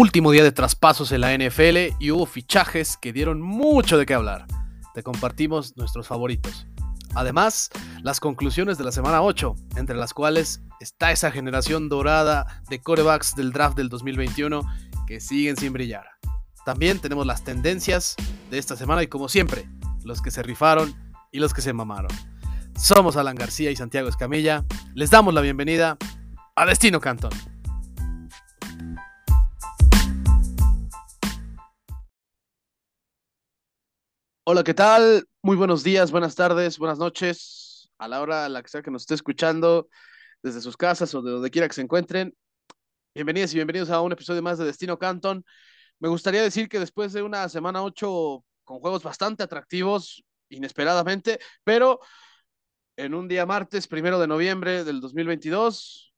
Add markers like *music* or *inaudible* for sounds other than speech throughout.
último día de traspasos en la NFL y hubo fichajes que dieron mucho de qué hablar. Te compartimos nuestros favoritos. Además, las conclusiones de la semana 8, entre las cuales está esa generación dorada de corebacks del draft del 2021 que siguen sin brillar. También tenemos las tendencias de esta semana y como siempre, los que se rifaron y los que se mamaron. Somos Alan García y Santiago Escamilla. Les damos la bienvenida a Destino Cantón. Hola, ¿qué tal? Muy buenos días, buenas tardes, buenas noches. A la hora a la que sea que nos esté escuchando, desde sus casas o de donde quiera que se encuentren. Bienvenidos y bienvenidos a un episodio más de Destino Canton. Me gustaría decir que después de una semana 8 con juegos bastante atractivos, inesperadamente, pero en un día martes, primero de noviembre del 2022,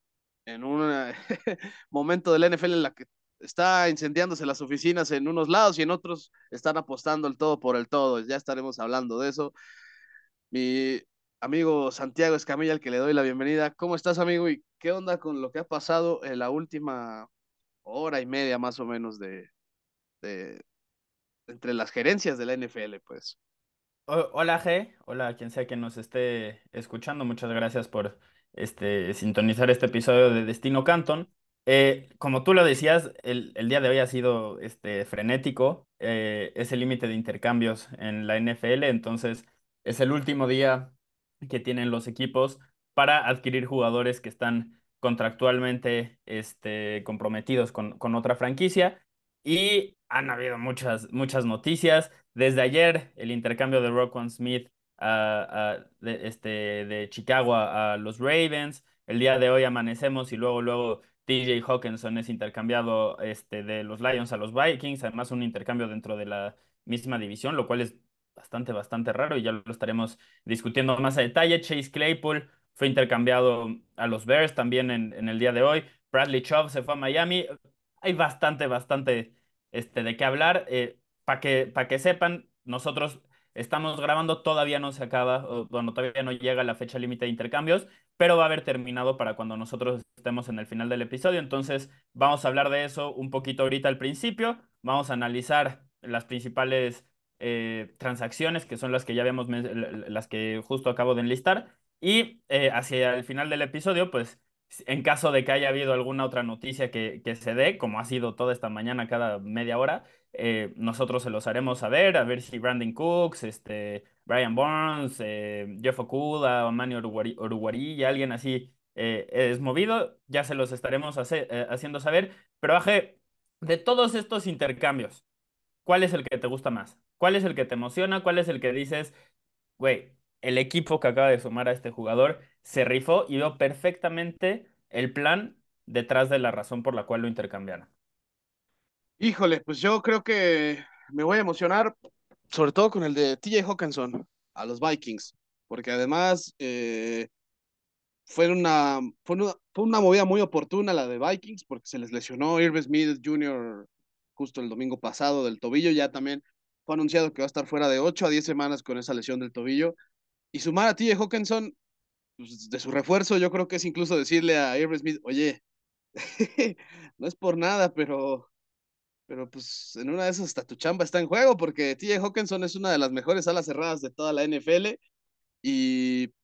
en un *laughs* momento del NFL en la que está incendiándose las oficinas en unos lados y en otros están apostando el todo por el todo. Ya estaremos hablando de eso. Mi amigo Santiago Escamilla, al que le doy la bienvenida. ¿Cómo estás, amigo? ¿Y qué onda con lo que ha pasado en la última hora y media más o menos de, de entre las gerencias de la NFL, pues? Hola G, hola quien sea que nos esté escuchando, muchas gracias por este, sintonizar este episodio de Destino Canton. Eh, como tú lo decías, el, día de hoy ha sido este, frenético, eh, es el límite de intercambios en la NFL, entonces es el último día que tienen los equipos para adquirir jugadores que están contractualmente este, comprometidos con, con otra franquicia y han habido muchas, muchas noticias. Desde ayer, el intercambio de Roquan Smith de, este, de Chicago a, los Ravens. El día de hoy amanecemos y luego, luego TJ Hawkinson es intercambiado este, de los Lions a los Vikings, además un intercambio dentro de la misma división, lo cual es bastante, bastante raro y ya lo estaremos discutiendo más a detalle. Chase Claypool fue intercambiado a los Bears también en, el día de hoy. Bradley Chubb se fue a Miami. Hay bastante, bastante este, de qué hablar. Eh, Para que, que sepan, nosotros estamos grabando, todavía no se acaba, bueno, todavía no llega la fecha límite de intercambios, pero va a haber terminado para cuando nosotros estemos en el final del episodio. Entonces, vamos a hablar de eso un poquito ahorita al principio. Vamos a analizar las principales eh, transacciones, que son las que ya vemos, las que justo acabo de enlistar. Y eh, hacia el final del episodio, pues en caso de que haya habido alguna otra noticia que, que se dé, como ha sido toda esta mañana cada media hora, eh, nosotros se los haremos saber, a ver si Brandon Cooks, este, Brian Burns, eh, Jeff Okuda, Manny Oruguari, y alguien así eh, es movido, ya se los estaremos haciendo saber. Pero Aje, de todos estos intercambios, ¿cuál es el que te gusta más? ¿Cuál es el que te emociona? ¿Cuál es el que dices, güey, el equipo que acaba de sumar a este jugador se rifó y veo perfectamente el plan detrás de la razón por la cual lo intercambiaron? Híjole, pues yo creo que me voy a emocionar, sobre todo con el de TJ Hawkinson a los Vikings, porque además eh, fue, una, fue, una, movida muy oportuna la de Vikings, porque se les lesionó Irv Smith Jr. justo el domingo pasado del tobillo, ya también fue anunciado que va a estar fuera de 8 a 10 semanas con esa lesión del tobillo, y sumar a TJ Hawkinson pues, de su refuerzo, yo creo que es incluso decirle a Irv Smith, oye, *laughs* no es por nada, pero pero pues en una de esas hasta tu chamba está en juego porque TJ Hawkinson es una de las mejores alas cerradas de toda la NFL y,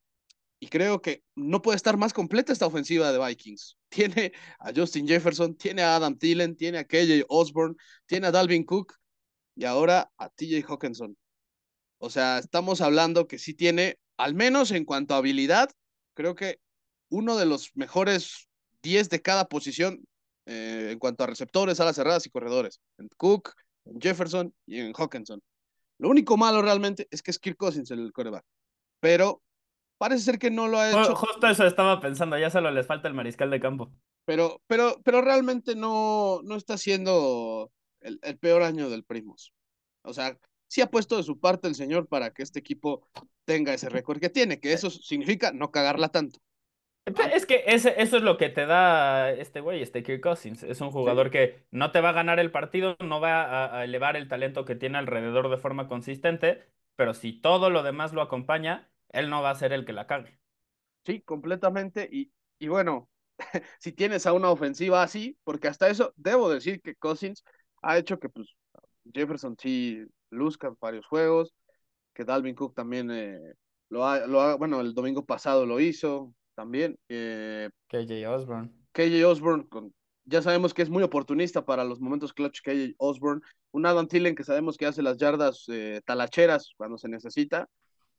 y creo que no puede estar más completa esta ofensiva de Vikings. *laughs* Tiene a Justin Jefferson, tiene a Adam Thielen, tiene a KJ Osborne, tiene a Dalvin Cook y ahora a TJ Hawkinson. O sea, estamos hablando que sí tiene, al menos en cuanto a habilidad, creo que uno de los mejores 10 de cada posición eh, en cuanto a receptores, alas cerradas y corredores. En Cook, en Jefferson y en Hawkinson. Lo único malo realmente es que es Kirk Cousins el coreback. Pero parece ser que no lo ha hecho. Justo eso estaba pensando, ya solo les falta el mariscal de campo. Pero, pero, pero realmente no, no está siendo el, el peor año del Primos. O sea, sí ha puesto de su parte el señor para que este equipo tenga ese récord que tiene, que eso significa no cagarla tanto. Es que eso es lo que te da este güey, este Kirk Cousins. Es un jugador que no te va a ganar el partido, no va a, elevar el talento que tiene alrededor de forma consistente, pero si todo lo demás lo acompaña, él no va a ser el que la cague. Sí, completamente. Y, y bueno, *laughs* si tienes a una ofensiva así, porque hasta eso debo decir que Cousins ha hecho que pues, Jefferson sí luzca varios juegos, que Dalvin Cook también eh, lo, ha, lo ha, bueno, el domingo pasado lo hizo también. Eh, KJ Osborne. KJ Osborne, con, ya sabemos que es muy oportunista para los momentos clutch KJ Osborne. Un Adam Thielen que sabemos que hace las yardas eh, talacheras cuando se necesita.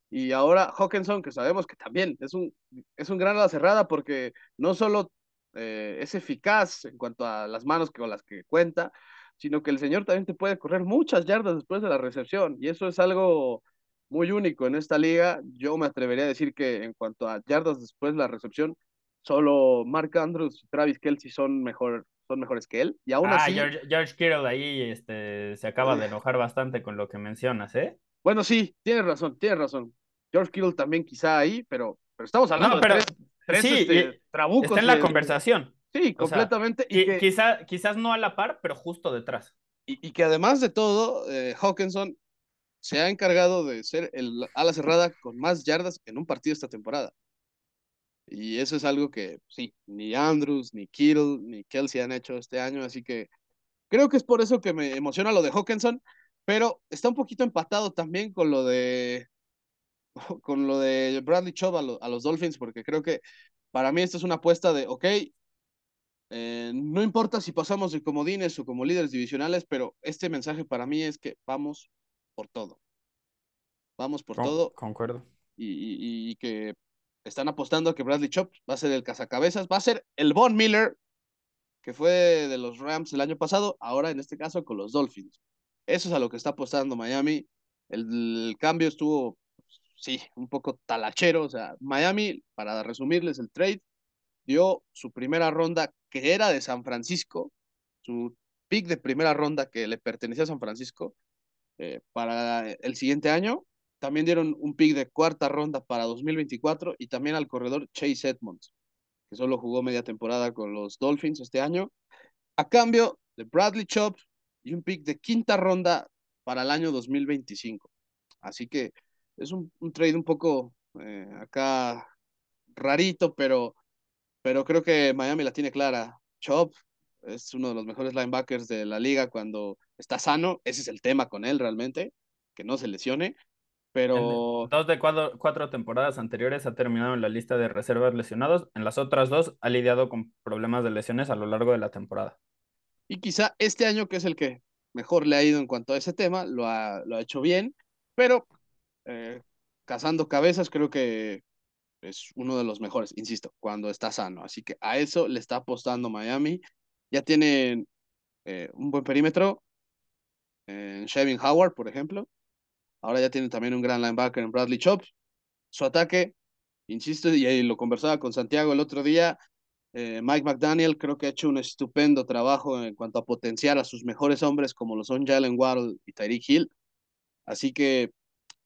Y ahora Hawkinson, que sabemos que también es un, es un gran ala cerrada porque no solo eh, es eficaz en cuanto a las manos con las que cuenta, sino que el señor también te puede correr muchas yardas después de la recepción. Y eso es algo muy único en esta liga. Yo me atrevería a decir que en cuanto a yardas después de la recepción, solo Mark Andrews y Travis Kelsey son, mejor, son mejores que él. Y aún ah, así. George, George Kittle ahí este, se acaba de enojar bastante con lo que mencionas, ¿eh? Bueno, sí, tienes razón, tienes razón. George Kittle también quizá ahí, pero, pero estamos hablando no, pero, de tres, sí, este, trabucos. Está en la de- conversación. Sí, O completamente. y y, que, quizá, quizás no a la par, pero justo detrás. y- y que además de todo, eh, Hawkinson se ha encargado de ser el ala cerrada con más yardas en un partido esta temporada. Y eso es algo que sí, ni Andrews, ni Kittle, ni Kelsey han hecho este año, así que creo que es por eso que me emociona lo de Hawkinson, pero está un poquito empatado también con lo de *laughs* con lo de Bradley Chubb a, lo- a los Dolphins, porque creo que para mí esta es una apuesta de, ok, eh, no importa si pasamos de comodines o como líderes divisionales, pero este mensaje para mí es que vamos por todo. Vamos por Con- todo Concuerdo. y, y- y que están apostando a que Bradley Chubb va a ser el cazacabezas, va a ser el Von Miller que fue de los Rams el año pasado, ahora en este caso con los Dolphins. Eso es a lo que está apostando Miami. El, el cambio estuvo, sí, un poco talachero. O sea, Miami, para resumirles el trade, dio su primera ronda que era de San Francisco, su pick de primera ronda que le pertenecía a San Francisco eh, para el siguiente año. También dieron un pick de cuarta ronda para 2024 y también al corredor Chase Edmonds, que solo jugó media temporada con los Dolphins este año, a cambio de Bradley Chubb y un pick de quinta ronda para el año 2025. Así que es un, trade un poco eh, acá rarito, pero, pero creo que Miami la tiene clara. Chubb es uno de los mejores linebackers de la liga cuando está sano. Ese es el tema con él realmente, que no se lesione. Pero En dos de cuatro, cuatro temporadas anteriores ha terminado en la lista de reservas lesionados. En las otras dos ha lidiado con problemas de lesiones a lo largo de la temporada. Y quizá este año, que es el que mejor le ha ido en cuanto a ese tema, lo ha, lo ha hecho bien, pero eh, cazando cabezas creo que es uno de los mejores, insisto, cuando está sano. Así que a eso le está apostando Miami. Ya tienen eh, un buen perímetro en Shevin Howard, por ejemplo. Ahora ya tienen también un gran linebacker en Bradley Chubb. Su ataque, insisto, y ahí lo conversaba con Santiago el otro día, eh, Mike McDaniel creo que ha hecho un estupendo trabajo en cuanto a potenciar a sus mejores hombres como lo son Jalen Waddle y Tyreek Hill. Así que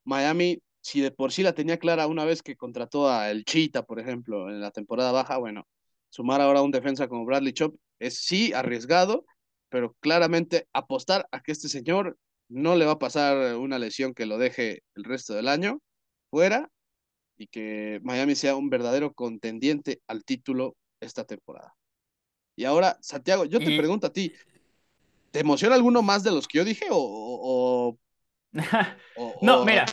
Miami, si de por sí la tenía clara una vez que contrató a El Cheetah, por ejemplo, en la temporada baja, bueno, sumar ahora un defensa como Bradley Chubb es sí arriesgado, pero claramente apostar a que este señor no le va a pasar una lesión que lo deje el resto del año fuera y que Miami sea un verdadero contendiente al título esta temporada. Y ahora, Santiago, yo te pregunto a ti, ¿te emociona alguno más de los que yo dije o, o, o- *laughs* No, o- mira,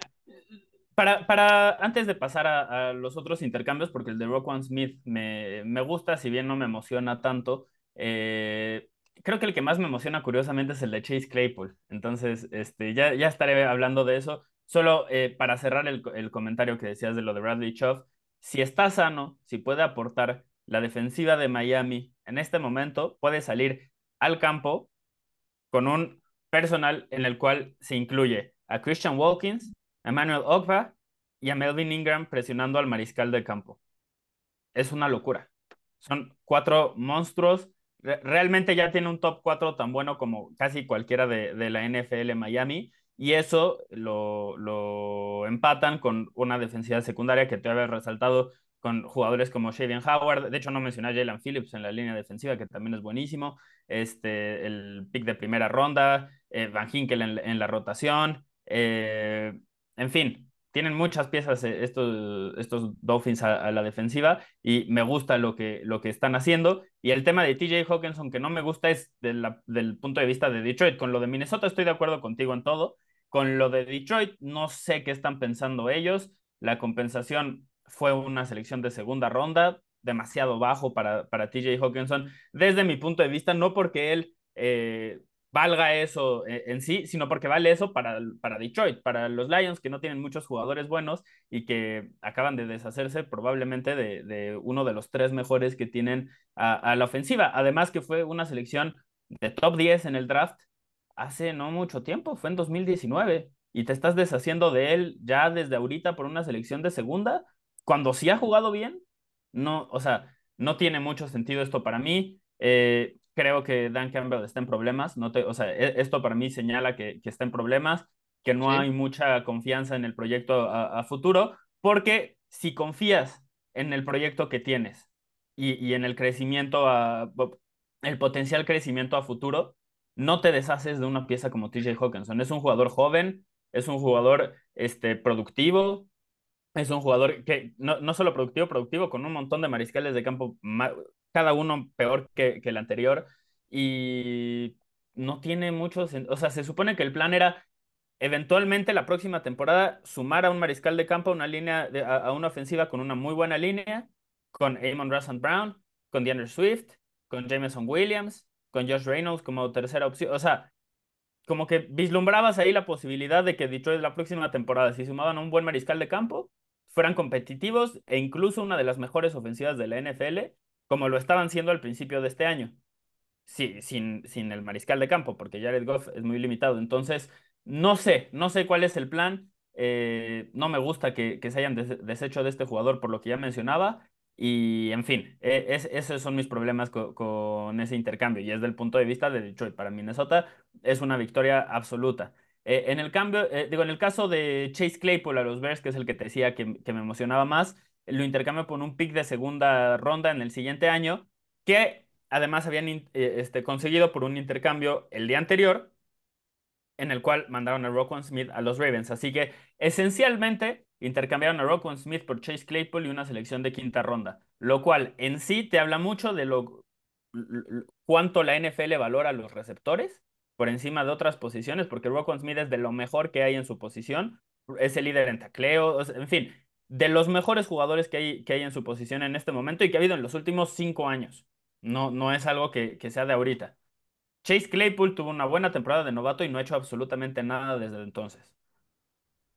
para, para antes de pasar a, los otros intercambios, porque el de Roquan Smith me, me gusta, si bien no me emociona tanto, eh, creo que el que más me emociona curiosamente es el de Chase Claypool. Entonces, este, ya, ya estaré hablando de eso. Solo eh, para cerrar el, el comentario que decías de lo de Bradley Chubb, si está sano, si puede aportar la defensiva de Miami en este momento, puede salir al campo con un personal en el cual se incluye a Christian Wilkins, a Emmanuel Ogba y a Melvin Ingram presionando al mariscal de campo. Es una locura. Son cuatro monstruos. Re- realmente ya tiene un top 4 tan bueno como casi cualquiera de, la NFL Miami. Y eso lo, lo empatan con una defensiva secundaria que te había resaltado con jugadores como Shavian Howard. De hecho, no mencioné a Jalen Phillips en la línea defensiva, que también es buenísimo. Este, el pick de primera ronda, eh, Van Hinkel en, en la rotación. eh, en fin, tienen muchas piezas eh, estos, estos Dolphins a, la defensiva y me gusta lo que, lo que están haciendo. Y el tema de TJ Hawkinson, que no me gusta, es del punto de vista de Detroit. Con lo de Minnesota estoy de acuerdo contigo en todo. Con lo de Detroit, no sé qué están pensando ellos. La compensación fue una selección de segunda ronda, demasiado bajo para, para TJ Hawkinson, desde mi punto de vista, no porque él eh, valga eso en, sí, sino porque vale eso para, para Detroit, para los Lions, que no tienen muchos jugadores buenos y que acaban de deshacerse probablemente de, uno de los tres mejores que tienen a, la ofensiva. Además que fue una selección de top 10 en el draft hace no mucho tiempo, fue en 2019, y te estás deshaciendo de él ya desde ahorita por una selección de segunda, cuando sí ha jugado bien, no, o sea, no tiene mucho sentido esto para mí. Eh, creo que Dan Campbell está en problemas. No te, o sea, e, esto para mí señala que, que está en problemas, que no hay mucha confianza en el proyecto a, futuro, porque si confías en el proyecto que tienes y, y en el crecimiento, a, el potencial crecimiento a futuro, no te deshaces de una pieza como TJ Hawkinson. Es un jugador joven, es un jugador este, productivo, es un jugador que no, no solo productivo, productivo, con un montón de mariscales de campo, cada uno peor que, el anterior, y no tiene muchos, o sea, se supone que el plan era eventualmente la próxima temporada sumar a un mariscal de campo una línea, a, una ofensiva con una muy buena línea, con Amon Russell Brown, con DeAndre Swift, con Jameson Williams, con Josh Reynolds como tercera opción, o sea, como que vislumbrabas ahí la posibilidad de que Detroit la próxima temporada, si sumaban a un buen mariscal de campo, fueran competitivos e incluso una de las mejores ofensivas de la NFL, como lo estaban siendo al principio de este año. Sí, sin, sin el mariscal de campo, porque Jared Goff es muy limitado. Entonces, no sé, no sé cuál es el plan. Eh, no me gusta que, que se hayan deshecho de este jugador por lo que ya mencionaba. Y en fin, e, es, esos son mis problemas con ese intercambio. Y es del punto de vista de Detroit. Para Minnesota es una victoria absoluta. Eh, en el cambio, eh, digo, en el caso de Chase Claypool a los Bears, que es el que te decía que, me emocionaba más, lo intercambio por un pick de segunda ronda en el siguiente año, que además habían eh, este, conseguido por un intercambio el día anterior, en el cual mandaron a Roquan Smith a los Ravens. Así que esencialmente intercambiaron a Roquan Smith por Chase Claypool y una selección de quinta ronda, lo cual en sí te habla mucho de lo cuánto la NFL valora a los receptores por encima de otras posiciones, porque Roquan Smith es de lo mejor que hay en su posición, es el líder en tacleo, en fin, de los mejores jugadores que hay, que hay en su posición en este momento y que ha habido en los últimos cinco años. No, no es algo que, que sea de ahorita. Chase Claypool tuvo una buena temporada de novato y no ha hecho absolutamente nada desde entonces.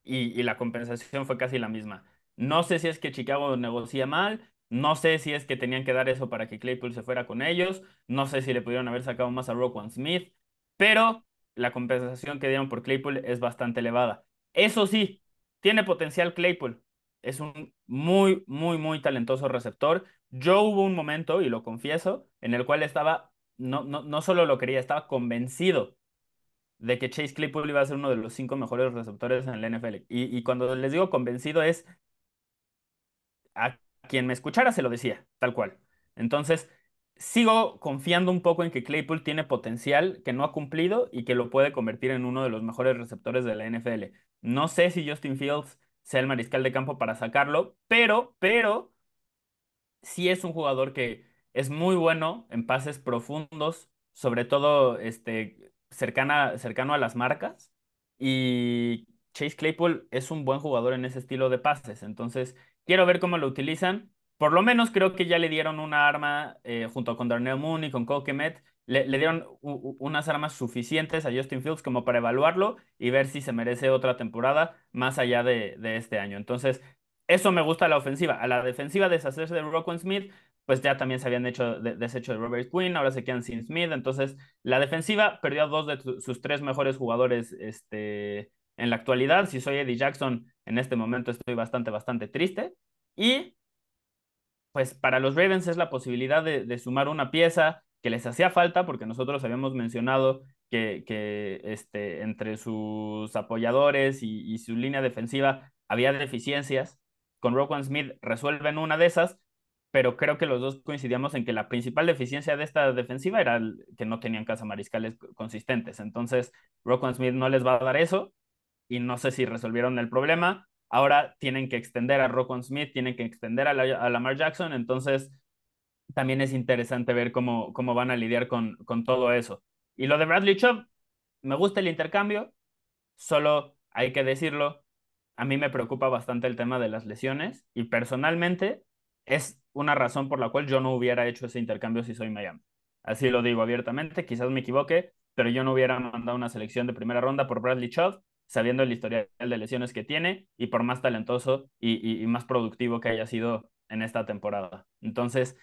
Y, y, la compensación fue casi la misma. No sé si es que Chicago negocia mal, no sé si es que tenían que dar eso para que Claypool se fuera con ellos, no sé si le pudieron haber sacado más a Roquan Smith, pero la compensación que dieron por Claypool es bastante elevada. Eso sí, tiene potencial Claypool. Es un muy, muy, muy talentoso receptor. Yo hubo un momento, y lo confieso, en el cual estaba, no, no, no solo lo quería, estaba convencido de que Chase Claypool iba a ser uno de los cinco mejores receptores en la NFL. Y, y cuando les digo convencido es a quien me escuchara se lo decía, tal cual. Entonces, sigo confiando un poco en que Claypool tiene potencial que no ha cumplido y que lo puede convertir en uno de los mejores receptores de la NFL. No sé si Justin Fields sea el mariscal de campo para sacarlo, pero, pero, sí es un jugador que es muy bueno en pases profundos, sobre todo este, cercana, cercano a las marcas. Y Chase Claypool es un buen jugador en ese estilo de pases. Entonces, quiero ver cómo lo utilizan por lo menos creo que ya le dieron una arma eh, junto con Darnell Mooney, con Cole le, le dieron unas armas suficientes a Justin Fields como para evaluarlo y ver si se merece otra temporada más allá de, este año. Entonces, eso me gusta a la ofensiva. A la defensiva, deshacerse de Rockwell Smith, pues ya también se habían hecho deshecho de Robert Quinn, ahora se quedan sin Smith. Entonces, la defensiva perdió a dos de sus tres mejores jugadores este, en la actualidad. Si soy Eddie Jackson, en este momento estoy bastante, bastante triste. Y pues para los Ravens es la posibilidad de, sumar una pieza que les hacía falta, porque nosotros habíamos mencionado que, que este, entre sus apoyadores y, su línea defensiva había deficiencias. Con Roquan Smith resuelven una de esas, pero creo que los dos coincidíamos en que la principal deficiencia de esta defensiva era que no tenían mariscales consistentes. Entonces, Roquan Smith no les va a dar eso y no sé si resolvieron el problema ahora tienen que extender a Roquan Smith, tienen que extender a, la, a Lamar Jackson, entonces también es interesante ver cómo, cómo van a lidiar con, con todo eso. Y lo de Bradley Chubb, me gusta el intercambio, solo hay que decirlo, a mí me preocupa bastante el tema de las lesiones y personalmente es una razón por la cual yo no hubiera hecho ese intercambio si soy Miami. Así lo digo abiertamente, quizás me equivoque, pero yo no hubiera mandado una selección de primera ronda por Bradley Chubb, sabiendo el historial de lesiones que tiene y por más talentoso y, y, más productivo que haya sido en esta temporada. Entonces,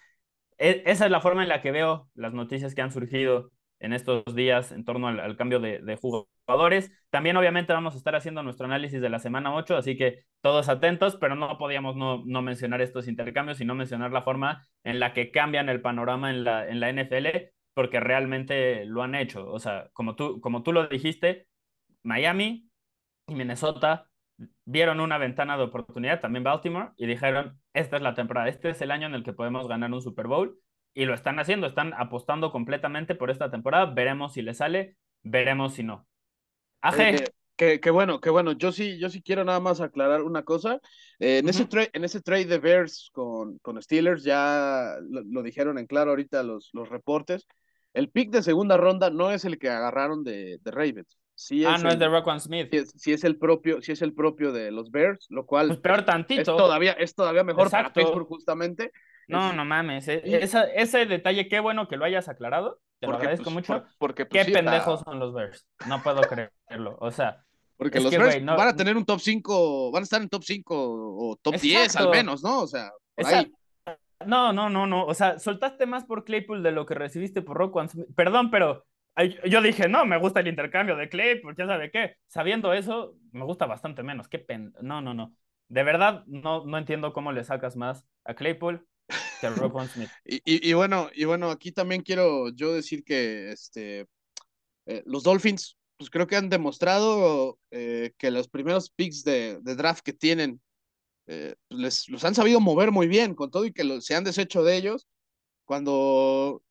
e, esa es la forma en la que veo las noticias que han surgido en estos días en torno al, cambio de, jugadores. También obviamente vamos a estar haciendo nuestro análisis de la semana 8, así que todos atentos, pero no podíamos no, no mencionar estos intercambios y no mencionar la forma en la que cambian el panorama en la, en la NFL, porque realmente lo han hecho. O sea, como tú, como tú lo dijiste, Miami y Minnesota vieron una ventana de oportunidad, también Baltimore, y dijeron, esta es la temporada, este es el año en el que podemos ganar un Super Bowl y lo están haciendo, están apostando completamente por esta temporada. Veremos si le sale, veremos si no. AG. Eh, que, bueno, que bueno, yo sí, yo sí quiero nada más aclarar una cosa. Eh, en, ese en ese trade de Bears con, con Steelers, ya lo, dijeron en claro ahorita los, los reportes. El pick de segunda ronda no es el que agarraron de, de Ravens. Sí ah, no es de Rockwan Smith. Sí es, el propio, sí es el propio de los Bears, lo cual pues peor tantito. Es todavía, es todavía mejor para Pittsburgh justamente. No, no mames. Eh, ese detalle, qué bueno que lo hayas aclarado. Te lo agradezco pues, mucho. porque, pues, qué pendejos son los Bears. No puedo *laughs* creerlo. O sea. Porque los Bears van a tener un top 5, van a estar en top 5 o top 10 al menos, ¿no? O sea, por ahí. No, no, no, no. O sea, soltaste más por Claypool de lo que recibiste por Rock Perdón, pero yo dije, no, me gusta el intercambio de Claypool, ya sabe qué. Sabiendo eso, me gusta bastante menos. Qué pen... No, no, no. De verdad, no, no entiendo cómo le sacas más a Claypool *laughs* y, bueno, y bueno, aquí también quiero yo decir que este, eh, los Dolphins, pues creo que han demostrado eh, que los primeros picks de, draft que tienen, eh, pues les, los han sabido mover muy bien, con todo y que se han deshecho de ellos. Cuando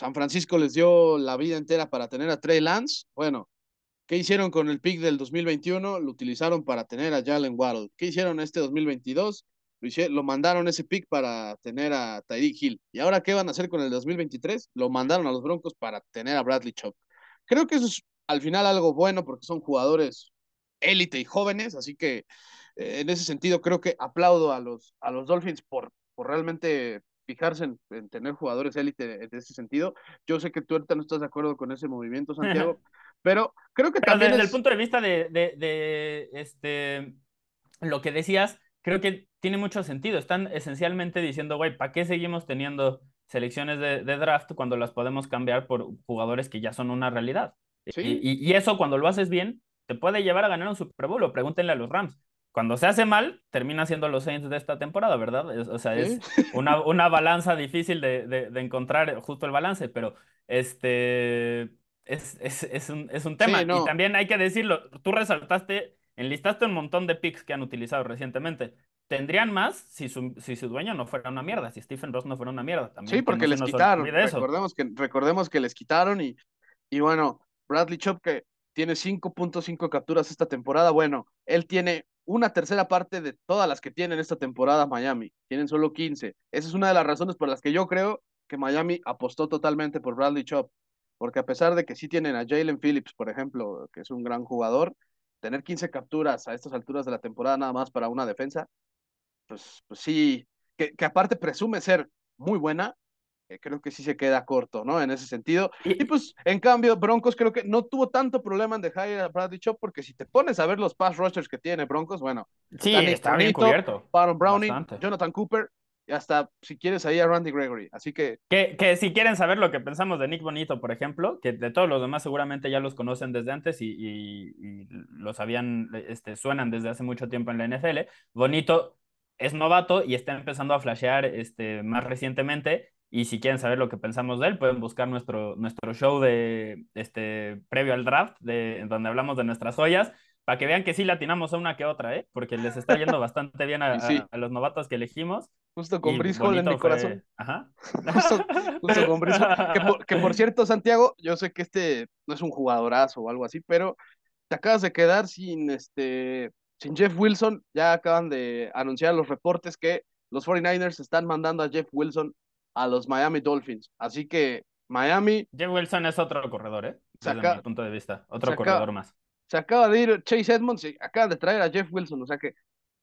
San Francisco les dio la vida entera para tener a Trey Lance, bueno, ¿Qué hicieron con el pick del 2021? Lo utilizaron para tener a Jalen Waddle. ¿Qué hicieron este 2022? lo mandaron ese pick para tener a Tyreek Hill. ¿Y ahora qué van a hacer con el 2023? Lo mandaron a los Broncos para tener a Bradley Chop. Creo que eso es al final algo bueno porque son jugadores élite y jóvenes, así que eh, en ese sentido creo que aplaudo a los, a los Dolphins por, por realmente fijarse en, tener jugadores élite en ese sentido. Yo sé que tú ahorita no estás de acuerdo con ese movimiento, Santiago, *laughs* pero creo que también... Desde el punto de vista de, de, de este, lo que decías, creo que tiene mucho sentido. Están esencialmente diciendo, güey, ¿para qué seguimos teniendo selecciones de, draft cuando las podemos cambiar por jugadores que ya son una realidad? Y, eso cuando lo haces bien, te puede llevar a ganar un Super Bowl. O pregúntenle a los Rams. Cuando se hace mal, termina siendo los Saints de esta temporada, ¿verdad? o sea, es *laughs* una, una balanza difícil de, de, encontrar justo el balance, pero este es, es, es un, es un tema. Y también hay que decirlo, tú resaltaste Enlistaste un montón de picks que han utilizado recientemente. Tendrían más si su, si su dueño no fuera una mierda, si Stephen Ross no fuera una mierda. También sí, porque les quitaron. Recordemos que, recordemos que les quitaron y, y bueno, Bradley Chop que tiene 5.5 capturas esta temporada. Bueno, él tiene una tercera parte de todas las que tienen esta temporada Miami. Tienen solo 15. Esa es una de las razones por las que yo creo que Miami apostó totalmente por Bradley Chop. Porque a pesar de que sí tienen a Jalen Phillips, por ejemplo, que es un gran jugador, tener 15 capturas a estas alturas de la temporada nada más para una defensa, pues, pues sí, que, que aparte presume ser muy buena, creo que sí se queda corto, ¿no? En ese sentido. Y, pues, en cambio, Broncos creo que no tuvo tanto problema en dejar a Bradley Chop, porque si te pones a ver los pass rushers que tiene Broncos, bueno, sí, está bien cubierto. Baron Browning, Jonathan Cooper, y hasta si quieres ahí a Randy Gregory. Así que... que... que. si quieren saber lo que pensamos de Nick Bonito, por ejemplo, que de todos los demás seguramente ya los conocen desde antes y, y, los habían, este, suenan desde hace mucho tiempo en la NFL. Bonito es novato y está empezando a flashear este, más recientemente. Y si quieren saber lo que pensamos de él, pueden buscar nuestro, nuestro show de este previo al draft, de, donde hablamos de nuestras joyas para que vean que sí latinamos a una que otra, ¿eh? Porque les está yendo bastante bien *laughs* a, los novatos que elegimos. Justo con Briscoe en mi corazón. *laughs* Ajá. *laughs* Justo, con Briscoe. Que por, cierto, Santiago, yo sé que este no es un jugadorazo o algo así, pero te acabas de quedar sin este sin Jeff Wilson, ya acaban de anunciar los reportes que los 49ers están mandando a Jeff Wilson a los Miami Dolphins. Así que Miami. Jeff Wilson es otro corredor, ¿eh? Desde mi punto de vista. Otro corredor más. Se acaba de ir Chase Edmonds y acaban de traer a Jeff Wilson. O sea que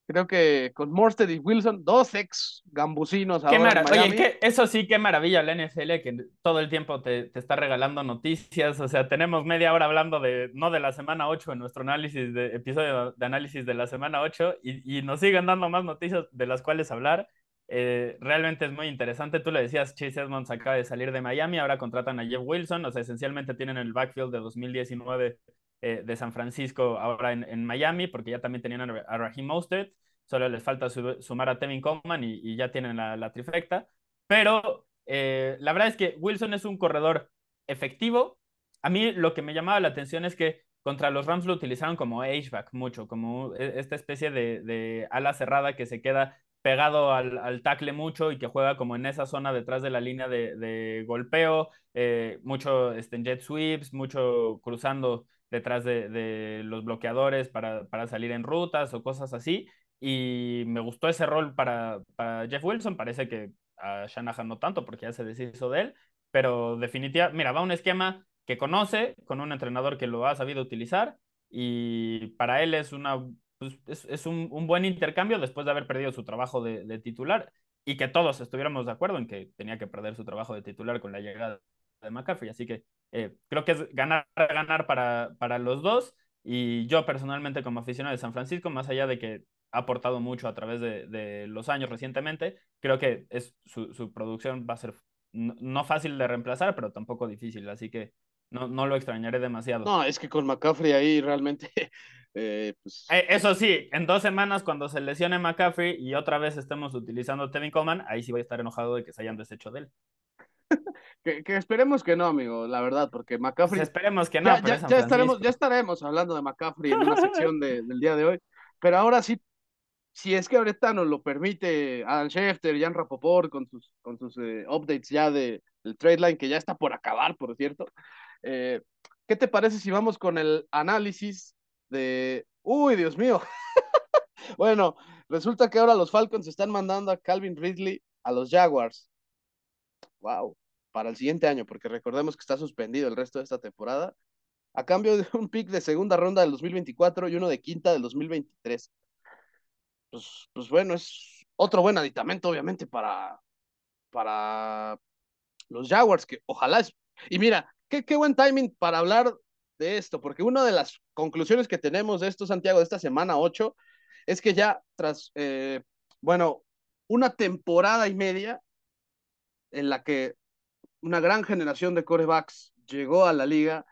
Creo que con Morstead y Wilson, dos ex gambusinos qué ahora Oye, eso sí, qué maravilla la NFL, que todo el tiempo te, te, está regalando noticias. O sea, tenemos media hora hablando de, no de la semana 8 en nuestro análisis, de episodio de análisis de la semana 8, y, y nos siguen dando más noticias de las cuales hablar. Eh, realmente es muy interesante. Tú le decías, Chase Edmonds acaba de salir de Miami, ahora contratan a Jeff Wilson, o sea, esencialmente tienen el backfield de 2019 eh, de San Francisco ahora en, Miami, porque ya también tenían a, Raheem Mostert, solo les falta sumar a Tevin Coleman y, ya tienen la, trifecta. Pero eh, la verdad es que Wilson es un corredor efectivo. A mí lo que me llamaba la atención es que contra los Rams lo utilizaron como H-back mucho, como e, esta especie de, ala cerrada que se queda pegado al, al, tackle mucho y que juega como en esa zona detrás de la línea de, golpeo, eh, mucho este, jet sweeps, mucho cruzando detrás de, los bloqueadores para, salir en rutas o cosas así. Y me gustó ese rol para, Jeff Wilson. Parece que a Shanahan no tanto porque ya se deshizo de él. Pero definitivamente, mira, va un esquema que conoce, con un entrenador que lo ha sabido utilizar. Y para él es, una, pues, es, un, buen intercambio después de haber perdido su trabajo de, de titular. Y que todos estuviéramos de acuerdo en que tenía que perder su trabajo de titular con la llegada de McCaffrey. Así que eh, creo que es ganar, ganar para, para los dos. Y yo personalmente como aficionado de San Francisco, más allá de que ha aportado mucho a través de, de los años recientemente, creo que es, su, su producción va a ser no, fácil de reemplazar, pero tampoco difícil. Así que no, no lo extrañaré demasiado. No, es que con McCaffrey ahí realmente... Eh, pues... Eh, eso sí, en dos semanas cuando se lesione McCaffrey y otra vez estemos utilizando Tevin Coleman, ahí sí voy a estar enojado de que se hayan deshecho de él. *laughs* que, esperemos que no, amigo, la verdad, porque McCaffrey. Pues esperemos que no. Ya, ya, estaremos, ya estaremos hablando de McCaffrey en una sección *laughs* de, del día de hoy. Pero ahora sí, si es que ahorita nos lo permite Adam Schefter, Jan Rapoport con sus, con sus eh, updates ya de, del trade line, que ya está por acabar, por cierto. Eh, ¿Qué te parece si vamos con el análisis de. Uy, Dios mío. *laughs* bueno, resulta que ahora los Falcons están mandando a Calvin Ridley a los Jaguars wow, para el siguiente año, porque recordemos que está suspendido el resto de esta temporada, a cambio de un pick de segunda ronda del 2024 y uno de quinta del 2023. Pues, pues bueno, es otro buen aditamento, obviamente, para, para los Jaguars, que ojalá es. Y mira, qué, qué buen timing para hablar de esto, porque una de las conclusiones que tenemos de esto, Santiago, de esta semana 8, es que ya tras, eh, bueno, una temporada y media, en la que una gran generación de corebacks llegó a la liga.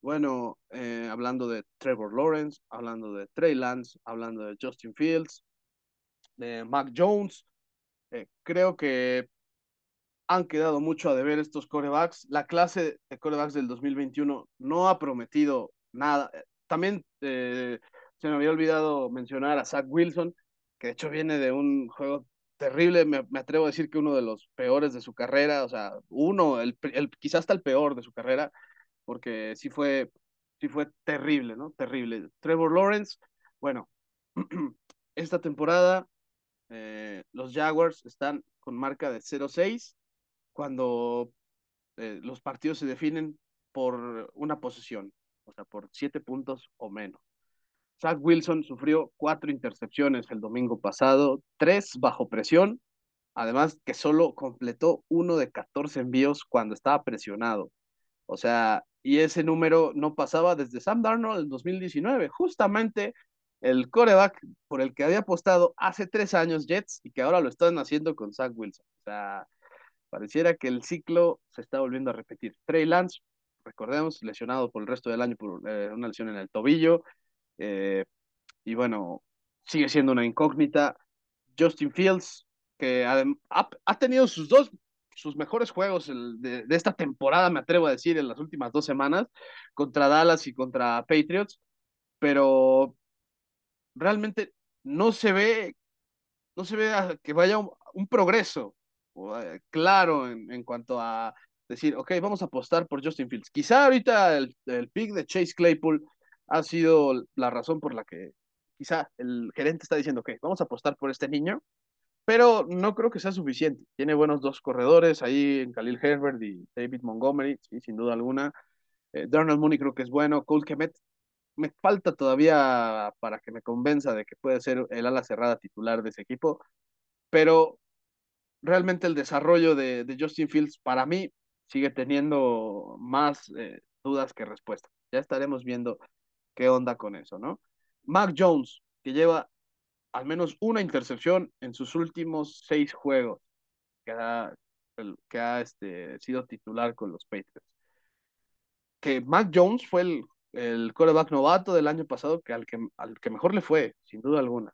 Bueno, eh, hablando de Trevor Lawrence, hablando de Trey Lance, hablando de Justin Fields, de Mac Jones. Eh, creo que han quedado mucho a deber estos corebacks. La clase de corebacks del 2021 no ha prometido nada. Eh, también se me había olvidado mencionar a Zach Wilson, que de hecho viene de un juego terrible, me, atrevo a decir que uno de los peores de su carrera, o sea, uno, el, el, quizás hasta el peor de su carrera, porque sí fue, sí fue terrible, ¿no? Terrible. Trevor Lawrence, bueno, *clears throat* esta temporada eh, los Jaguars están con marca de 0-6 cuando eh, los partidos se definen por una posesión, o sea, por siete puntos o menos. Zach Wilson sufrió cuatro intercepciones el domingo pasado, tres bajo presión, además que solo completó uno de 14 envíos cuando estaba presionado. O sea, y ese número no pasaba desde Sam Darnold en 2019, justamente el coreback por el que había apostado hace tres años Jets y que ahora lo están haciendo con Zach Wilson. O sea, pareciera que el ciclo se está volviendo a repetir. Trey Lance, recordemos, lesionado por el resto del año por eh, una lesión en el tobillo. Eh, y bueno, sigue siendo una incógnita. Justin Fields, que ha, tenido sus dos, sus mejores juegos de, esta temporada, me atrevo a decir, en las últimas dos semanas, contra Dallas y contra Patriots, pero realmente no se ve, no se ve que vaya un, progreso claro en, en, cuanto a decir, ok, vamos a apostar por Justin Fields. Quizá ahorita el, el pick de Chase Claypool ha sido la razón por la que quizá el gerente está diciendo, ok, vamos a apostar por este niño, pero no creo que sea suficiente. Tiene buenos dos corredores ahí en Khalil Herbert y David Montgomery, sin duda alguna. Eh, Darnell Mooney creo que es bueno. Cole Kemet me falta todavía para que me convenza de que puede ser el ala cerrada titular de ese equipo, pero realmente el desarrollo de, de Justin Fields para mí sigue teniendo más eh, dudas que respuestas. Ya estaremos viendo qué onda con eso, ¿no? Mac Jones, que lleva al menos una intercepción en sus últimos seis juegos que ha, que ha este, sido titular con los Patriots. Que Mac Jones fue el, el quarterback novato del año pasado que al, que al que mejor le fue, sin duda alguna.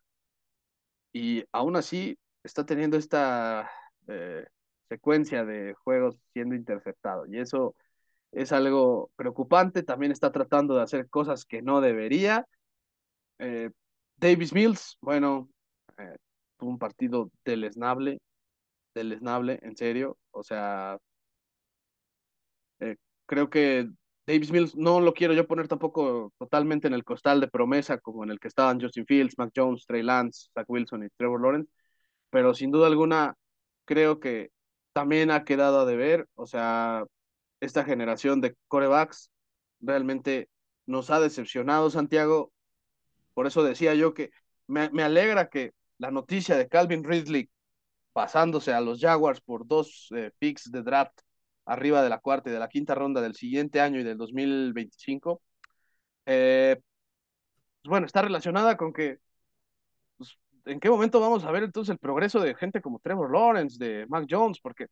Y aún así está teniendo esta eh, secuencia de juegos siendo interceptado. Y eso es algo preocupante. También está tratando de hacer cosas que no debería. Eh, Davis Mills, bueno, eh, tuvo un partido deleznable, deleznable, en serio. O sea, creo que Davis Mills no lo quiero yo poner tampoco totalmente en el costal de promesa como en el que estaban Justin Fields, Mac Jones, Trey Lance, Zach Wilson y Trevor Lawrence, pero sin duda alguna creo que también ha quedado a deber, o sea, esta generación de corebacks realmente nos ha decepcionado, Santiago. Por eso decía yo que me, me alegra que la noticia de Calvin Ridley pasándose a los Jaguars por dos eh, picks de draft arriba de la cuarta y de la quinta ronda del siguiente año y del 2025, eh, pues bueno, está relacionada con que en qué momento vamos a ver entonces el progreso de gente como Trevor Lawrence, de Mac Jones, porque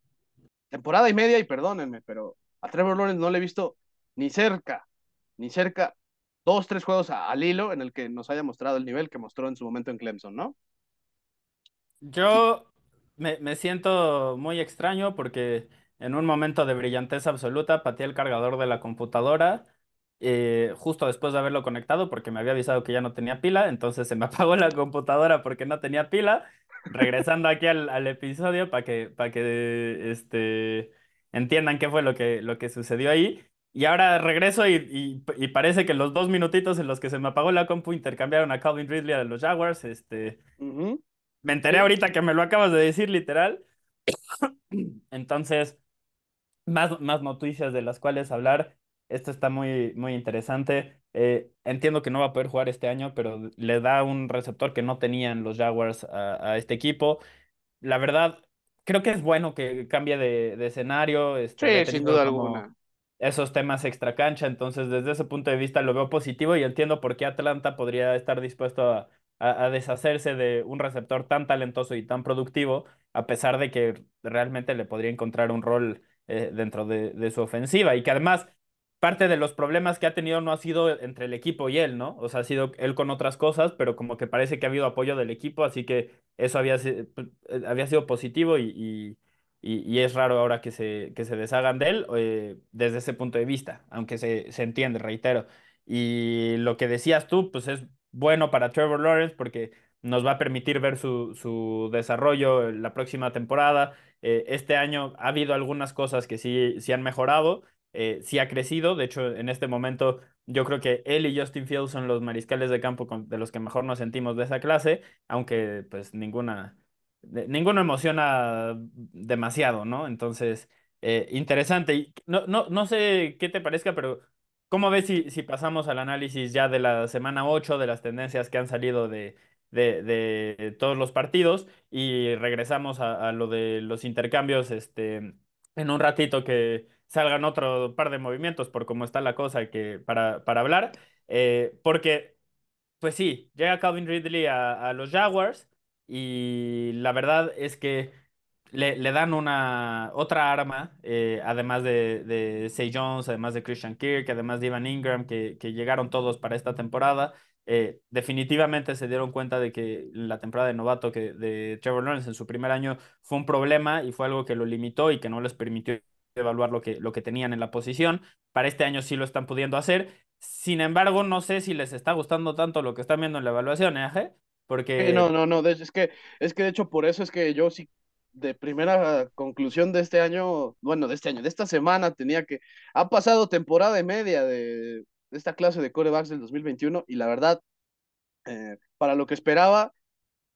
temporada y media, y perdónenme, pero a Trevor Lawrence no le he visto ni cerca, ni cerca dos, tres juegos al hilo en el que nos haya mostrado el nivel que mostró en su momento en Clemson, ¿no? Yo me, me siento muy extraño porque en un momento de brillantez absoluta pateé el cargador de la computadora eh, justo después de haberlo conectado porque me había avisado que ya no tenía pila, entonces se me *laughs* apagó la computadora porque no tenía pila. Regresando aquí al, al episodio para que, para que este, entiendan qué fue lo que, lo que sucedió ahí. Y ahora regreso y, y, y parece que los dos minutitos en los que se me apagó la compu intercambiaron a Calvin Ridley a los Jaguars. Este, Ujú, me enteré ahorita que me lo acabas de decir literal. *coughs* Entonces, más, más noticias de las cuales hablar. Esto está muy, muy interesante. Eh, entiendo que no va a poder jugar este año, pero le da un receptor que no tenían los Jaguars a, a este equipo. La verdad, creo que es bueno que cambie de, de escenario. Este, sí, sin duda alguna. esos temas extracancha, entonces desde ese punto de vista lo veo positivo y entiendo por qué Atlanta podría estar dispuesto a, a, a deshacerse de un receptor tan talentoso y tan productivo, a pesar de que realmente le podría encontrar un rol eh, dentro de, de su ofensiva y que además parte de los problemas que ha tenido no ha sido entre el equipo y él, ¿no? O sea, ha sido él con otras cosas, pero como que parece que ha habido apoyo del equipo, así que eso había, eh, había sido positivo y, es raro ahora que se, deshagan de él eh, desde ese punto de vista, aunque se, entiende, reitero. Y lo que decías tú, pues es bueno para Trevor Lawrence porque nos va a permitir ver su, su desarrollo la próxima temporada. Eh, este año ha habido algunas cosas que sí, sí han mejorado eh, sí ha crecido. De hecho, en este momento yo creo que él y Justin Fields son los mariscales de campo de los que mejor nos sentimos de esa clase, aunque pues ninguna, de- ninguno emociona demasiado, ¿no? Entonces, eh, interesante. No, no, no sé qué te parezca, pero ¿cómo ves si, si pasamos al análisis ya de la semana 8 de las tendencias que han salido de... De, de todos los partidos y regresamos a, a lo de los intercambios este, en un ratito que, salgan otro par de movimientos por cómo está la cosa que, para, para hablar. Eh, porque, pues sí, llega Calvin Ridley a, los Jaguars y la verdad es que le, le dan una otra arma, eh, además de, de Jones, además de Christian Kirk, además de Ivan Ingram, que, que llegaron todos para esta temporada. Eh, definitivamente se dieron cuenta de que la temporada de novato que, de Trevor Lawrence en su primer año fue un problema y fue algo que lo limitó y que no les permitió evaluar lo que, lo que tenían en la posición. Para este año sí lo están pudiendo hacer. Sin embargo, no sé si les está gustando tanto lo que están viendo en la evaluación, ¿eh? No, Porque no, no, de- es que, es que de hecho por eso es que yo sí, de primera conclusión de este año, bueno, de este año, de esta semana tenía que, ha pasado temporada y media de, de esta clase de corebacks del 2021 y la verdad, eh, para lo que esperaba,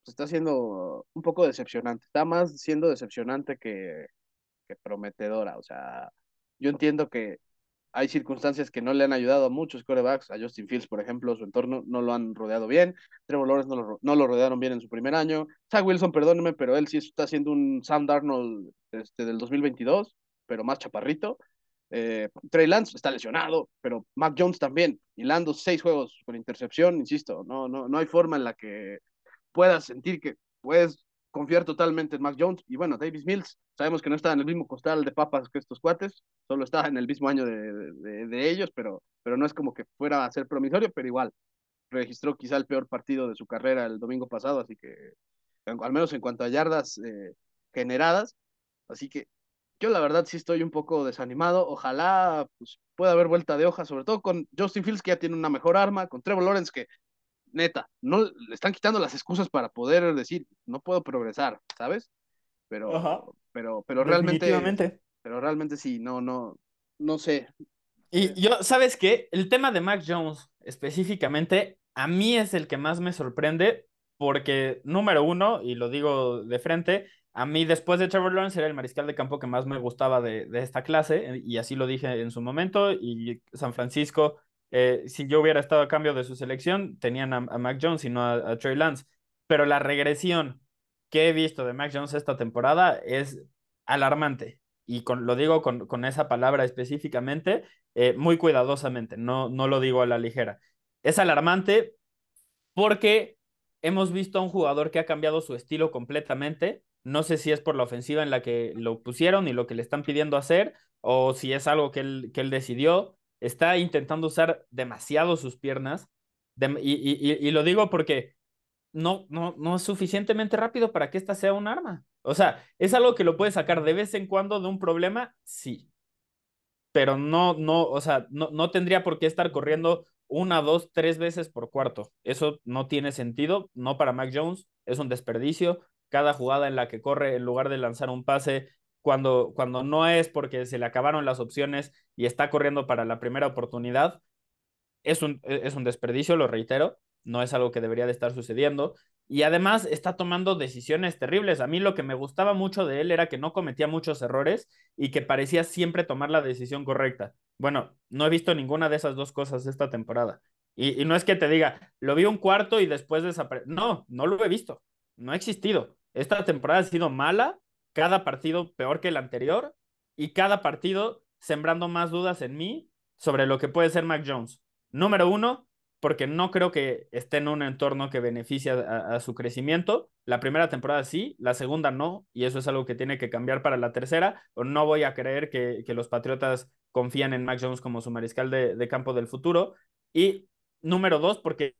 pues, está siendo un poco decepcionante. Está más siendo decepcionante que, que prometedora. O sea, yo entiendo que hay circunstancias que no le han ayudado a muchos quarterbacks, a Justin Fields, por ejemplo, su entorno no lo han rodeado bien, Trevor Lawrence no lo, no lo rodearon bien en su primer año, Zach Wilson, perdóneme, pero él sí está haciendo un Sam Darnold este, del 2022, pero más chaparrito. Eh, Trey Lance está lesionado, pero Mac Jones también, hilando seis juegos con intercepción, insisto, no, no, no hay forma en la que puedas sentir que puedes confiar totalmente en Mac Jones. Y bueno, Davis Mills, sabemos que no está en el mismo costal de papas que estos cuates, solo está en el mismo año de, de, ellos, pero, pero no es como que fuera a ser promisorio, pero igual registró quizá el peor partido de su carrera el domingo pasado, así que al menos en cuanto a yardas eh, generadas. Así que yo la verdad sí estoy un poco desanimado. Ojalá pues, pueda haber vuelta de hoja, sobre todo con Justin Fields, que ya tiene una mejor arma, con Trevor Lawrence, que neta, no le están quitando las excusas para poder decir, no puedo progresar, ¿sabes? Pero, Ajá. pero, pero realmente, pero realmente sí, no, no, no sé. Y yo, ¿sabes qué? El tema de Mac Jones específicamente, a mí es el que más me sorprende porque, número uno, y lo digo de frente, a mí después de Trevor Lawrence era el mariscal de campo que más me gustaba de, de esta clase, y así lo dije en su momento, y San Francisco eh, si yo hubiera estado a cambio de su selección, tenían a, Mac Jones y no a, Trey Lance. Pero la regresión que he visto de Mac Jones esta temporada es alarmante. Y con, lo digo con, con esa palabra específicamente, eh, muy cuidadosamente, no, no lo digo a la ligera. Es alarmante porque hemos visto a un jugador que ha cambiado su estilo completamente. No sé si es por la ofensiva en la que lo pusieron y lo que le están pidiendo hacer, o si es algo que él, que él decidió está intentando usar demasiado sus piernas. y, lo digo porque no, no, no es suficientemente rápido para que esta sea un arma. O sea, ¿es algo que lo puede sacar de vez en cuando de un problema? Sí. Pero no, no, o sea, no, no tendría por qué estar corriendo una, dos, tres veces por cuarto. Eso no tiene sentido, no para Mac Jones, es un desperdicio. Cada jugada en la que corre, en lugar de lanzar un pase, cuando, cuando no es porque se le acabaron las opciones y está corriendo para la primera oportunidad, es un, e, es un desperdicio, lo reitero, no es algo que debería de estar sucediendo. Y además está tomando decisiones terribles. A mí lo que me gustaba mucho de él era que no cometía muchos errores y que parecía siempre tomar la decisión correcta. Bueno, no he visto ninguna de esas dos cosas esta temporada. Y, y no es que te diga, lo vi un cuarto y después desapareció. No, no lo he visto. No ha existido. Esta temporada ha sido mala cada partido peor que el anterior y cada partido sembrando más dudas en mí sobre lo que puede ser Mac Jones. Número uno, porque no creo que esté en un entorno que beneficie a, su crecimiento. La primera temporada sí, la segunda no, y eso es algo que tiene que cambiar para la tercera. O no voy a creer que, los Patriotas confían en Mac Jones como su mariscal de, campo del futuro. Y número dos, porque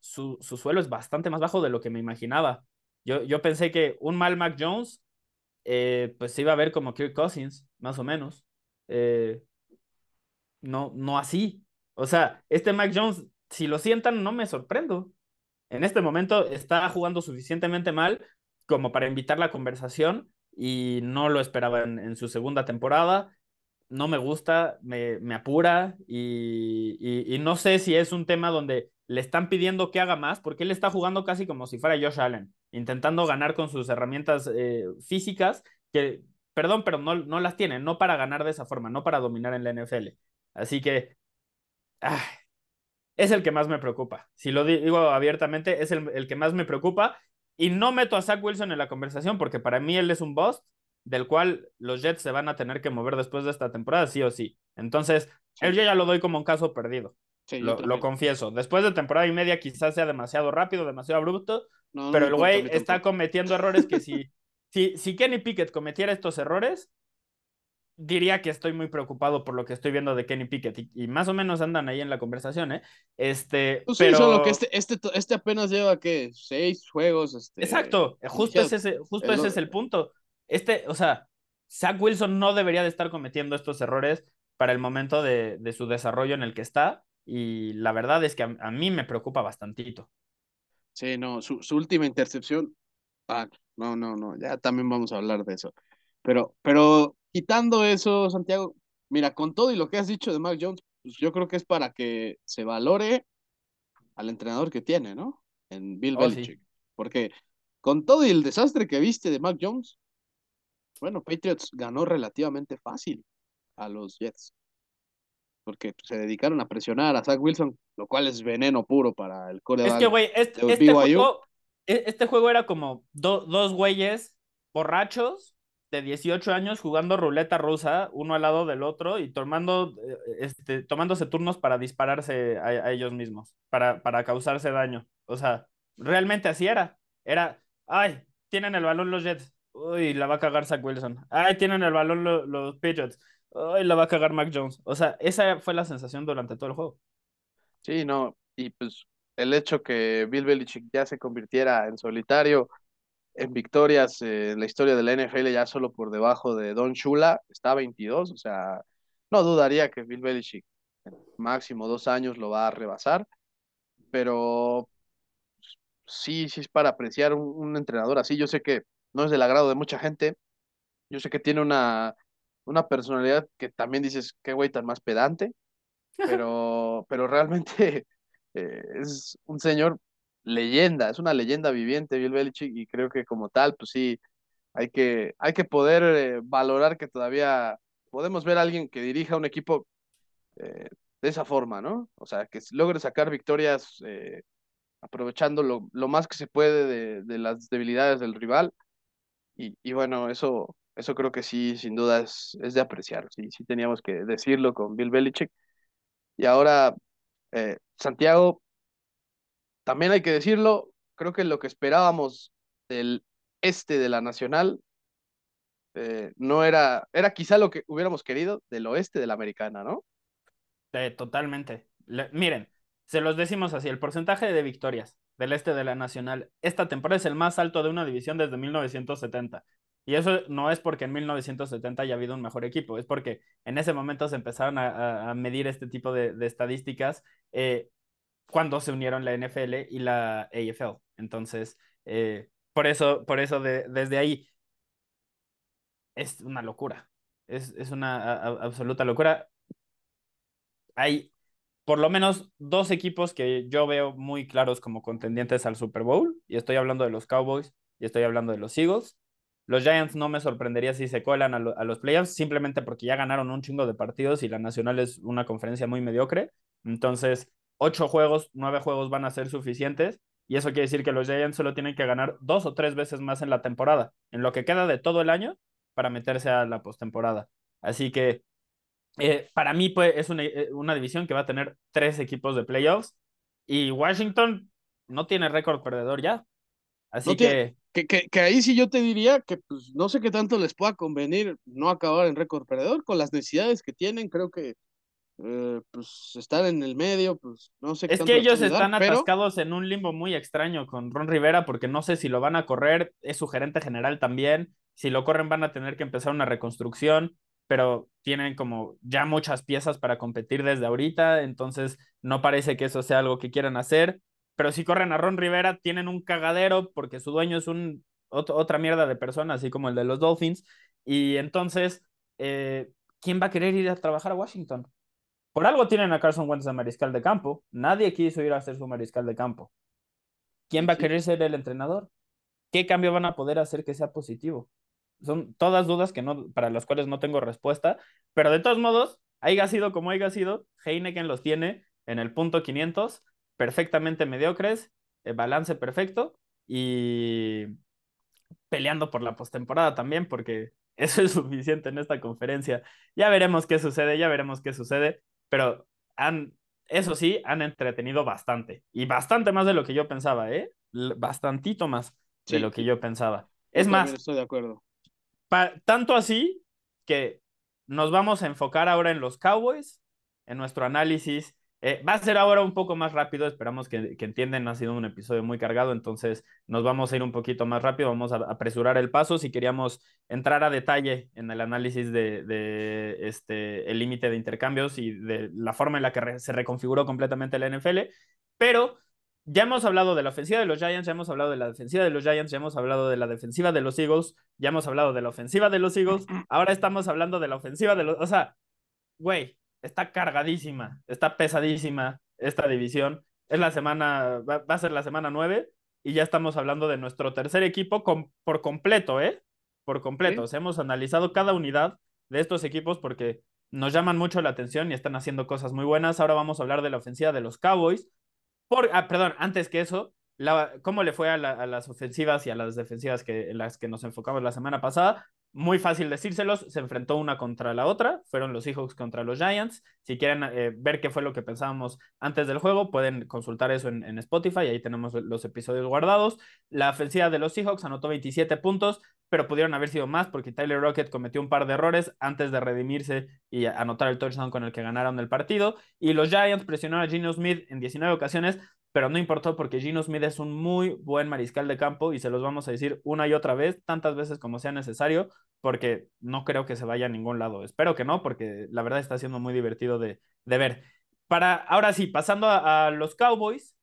su, suelo es bastante más bajo de lo que me imaginaba. Yo, yo pensé que un mal Mac Jones eh, pues se iba a ver como Kirk Cousins, más o menos. Eh, no, no así. O sea, este Mac Jones, si lo sientan, no me sorprendo. En este momento está jugando suficientemente mal como para invitar la conversación y no lo esperaba en, su segunda temporada. No me gusta, me, apura y, no sé si es un tema donde le están pidiendo que haga más, porque él está jugando casi como si fuera Josh Allen, intentando ganar con sus herramientas eh, físicas, que, perdón, pero no, no las tiene, no para ganar de esa forma, no para dominar en la NFL. Así que es el que más me preocupa. Si lo digo abiertamente, es el, el, que más me preocupa. Y no meto a Zach Wilson en la conversación, porque para mí él es un boss del cual los Jets se van a tener que mover después de esta temporada, sí o sí. Entonces, él yo ya lo doy como un caso perdido lo, confieso. Después de temporada y media quizás sea demasiado rápido, demasiado abrupto, pero el güey está cometiendo errores que si, *laughs* si, si Kenny Pickett cometiera estos errores, diría que estoy muy preocupado por lo que estoy viendo de Kenny Pickett y, más o menos andan ahí en la conversación, ¿eh? Este, pues pero... solo que este, este, este apenas lleva, ¿qué? Seis juegos, este... Exacto, justo, ese, justo ese es el punto. Este, o sea, Zach Wilson no debería de estar cometiendo estos errores para el momento de, de su desarrollo en el que está y la verdad es que a, mí me preocupa bastantito. Sí, no, su, su última intercepción, ah, no, no, no, ya también vamos a hablar de eso. Pero, pero quitando eso, Santiago, mira, con todo y lo que has dicho de Mac Jones, pues yo creo que es para que se valore al entrenador que tiene, ¿no? en Bill Oh, Belichick. sí. Porque con todo y el desastre que viste de Mac Jones, bueno, Patriots ganó relativamente fácil a los Jets. Porque se dedicaron a presionar a Zach Wilson, lo cual es veneno puro para el Es que, coreback güey, este, este juego, e- este juego era como do- dos güeyes borrachos de 18 años jugando ruleta rusa, uno al lado del otro y tomando, eh, este, tomándose turnos para dispararse a, a ellos mismos, para, para causarse daño. O sea, realmente así era. Era, ay, tienen el balón los Jets. Uy, la va a cagar Zach Wilson. Ay, tienen el balón lo- los Patriots. Ay, la va a cagar Mac Jones. O sea, esa fue la sensación durante todo el juego. Sí, no, y pues el hecho que Bill Belichick ya se convirtiera en solitario en victorias eh, en la historia de la NFL ya solo por debajo de Don Shula, está a 22, o sea, no dudaría que Bill Belichick en máximo dos años lo va a rebasar, pero sí, sí es para apreciar un, un entrenador así. Yo sé que no es del agrado de mucha gente, yo sé que tiene una, una personalidad que también dices, qué güey tan más pedante, *laughs* pero, pero realmente *laughs* eh, es un señor leyenda, es una leyenda viviente Bill Belichick y creo que como tal, pues sí, hay que, hay que poder eh, valorar que todavía podemos ver a alguien que dirija un equipo eh, de esa forma, ¿no? O sea, que logre sacar victorias aprovechando lo, lo, más que se puede de, de las debilidades del rival y, y, bueno, eso, eso creo que sí, sin duda es, de apreciar, sí, sí teníamos que decirlo con Bill Belichick y ahora eh, Santiago, también hay que decirlo, creo que lo que esperábamos del este de la Nacional eh, no era, era quizá lo que hubiéramos querido del oeste de la Americana, ¿no? Eh, totalmente. Miren, se los decimos así, el porcentaje de victorias del este de la Nacional esta temporada es el más alto de una división desde 1970. Y eso no es porque en 1970 haya habido un mejor equipo, es porque en ese momento se empezaron a, a medir este tipo de, de estadísticas eh, cuando se unieron la NFL y la AFL. Entonces, eh, por eso, por eso de, desde ahí es una locura. Es, es una absoluta locura. Hay por lo menos dos equipos que yo veo muy claros como contendientes al Super Bowl, y estoy hablando de los Cowboys y estoy hablando de los Eagles. Los Giants no me sorprendería si se colan a, lo, a, los playoffs, simplemente porque ya ganaron un chingo de partidos y la Nacional es una conferencia muy mediocre. Entonces, ocho juegos, nueve juegos van a ser suficientes. Y eso quiere decir que los Giants solo tienen que ganar dos o tres veces más en la temporada, en lo que queda de todo el año, para meterse a la postemporada. Así que eh, para mí pues, es una, una, división que va a tener tres equipos de playoffs y Washington no tiene récord perdedor ya. Así no que... que, que... que, ahí sí yo te diría que pues, no sé qué tanto les pueda convenir no acabar en récord perdedor con las necesidades que tienen. Creo que eh, pues estar en el medio, pues no sé. Qué es que ellos están pero... atascados en un limbo muy extraño con Ron Rivera porque no sé si lo van a correr, es su gerente general también. Si lo corren van a tener que empezar una reconstrucción pero tienen como ya muchas piezas para competir desde ahorita, entonces no parece que eso sea algo que quieran hacer, pero si corren a Ron Rivera tienen un cagadero porque su dueño es un otro, otra mierda de persona, así como el de los Dolphins, y entonces, eh, ¿quién va a querer ir a trabajar a Washington? Por algo tienen a Carson Wentz de mariscal de campo, nadie quiso ir a hacer su mariscal de campo. ¿Quién va a querer ser el entrenador? ¿Qué cambio van a poder hacer que sea positivo? son todas dudas que no, para las cuales no tengo respuesta, pero de todos modos, haya sido como haya sido, Heineken los tiene en el punto 500, perfectamente mediocres, eh, balance perfecto y peleando por la postemporada también, porque *laughs* eso es suficiente en esta conferencia. Ya veremos qué sucede, ya veremos qué sucede, pero han, eso sí, han entretenido bastante y bastante más de lo que yo pensaba, ¿eh? Bastantito más de lo que yo pensaba. Yo es más, estoy de acuerdo. Tanto así que nos vamos a enfocar ahora en los Cowboys, en nuestro análisis. Eh, va a ser ahora un poco más rápido, esperamos que, que, entiendan, ha sido un episodio muy cargado, entonces nos vamos a ir un poquito más rápido, vamos a apresurar el paso si queríamos entrar a detalle en el análisis de, este, el límite de intercambios y de la forma en la que se reconfiguró completamente la NFL, pero ya hemos hablado de la ofensiva de los Giants, ya hemos hablado de la defensiva de los Giants, ya hemos hablado de la defensiva de los Eagles, ya hemos hablado de la ofensiva de los Eagles, ahora estamos hablando de la ofensiva de los... O sea, güey, está cargadísima, está pesadísima esta división. es la semana, va, a ser la semana 9 y ya estamos hablando de nuestro tercer equipo por completo, ¿eh? Por completo. hemos analizado cada unidad de estos equipos porque nos llaman mucho la atención y están haciendo cosas muy buenas. Ahora vamos a hablar de la ofensiva de los Cowboys. Por, ah, perdón, antes que eso, la, ¿cómo le fue a, a, las ofensivas y a las defensivas que, en las que nos enfocamos la semana pasada? Muy fácil decírselos, se enfrentó una contra la otra, fueron los Seahawks contra los Giants. Si quieren eh, ver qué fue lo que pensábamos antes del juego, pueden consultar eso en, Spotify, ahí tenemos los episodios guardados. La ofensiva de los Seahawks anotó 27 puntos, pero pudieron haber sido más porque Tyler Rocket cometió un par de errores antes de redimirse y anotar el touchdown con el que ganaron el partido. Y los Giants presionaron a Gino Smith en 19 ocasiones, pero no importó porque Gino Smith es un muy buen mariscal de campo y se los vamos a decir una y otra vez, tantas veces como sea necesario, porque no creo que se vaya a ningún lado. Espero que no, porque la verdad está siendo muy divertido de, ver. Para, ahora sí, pasando a, los Cowboys.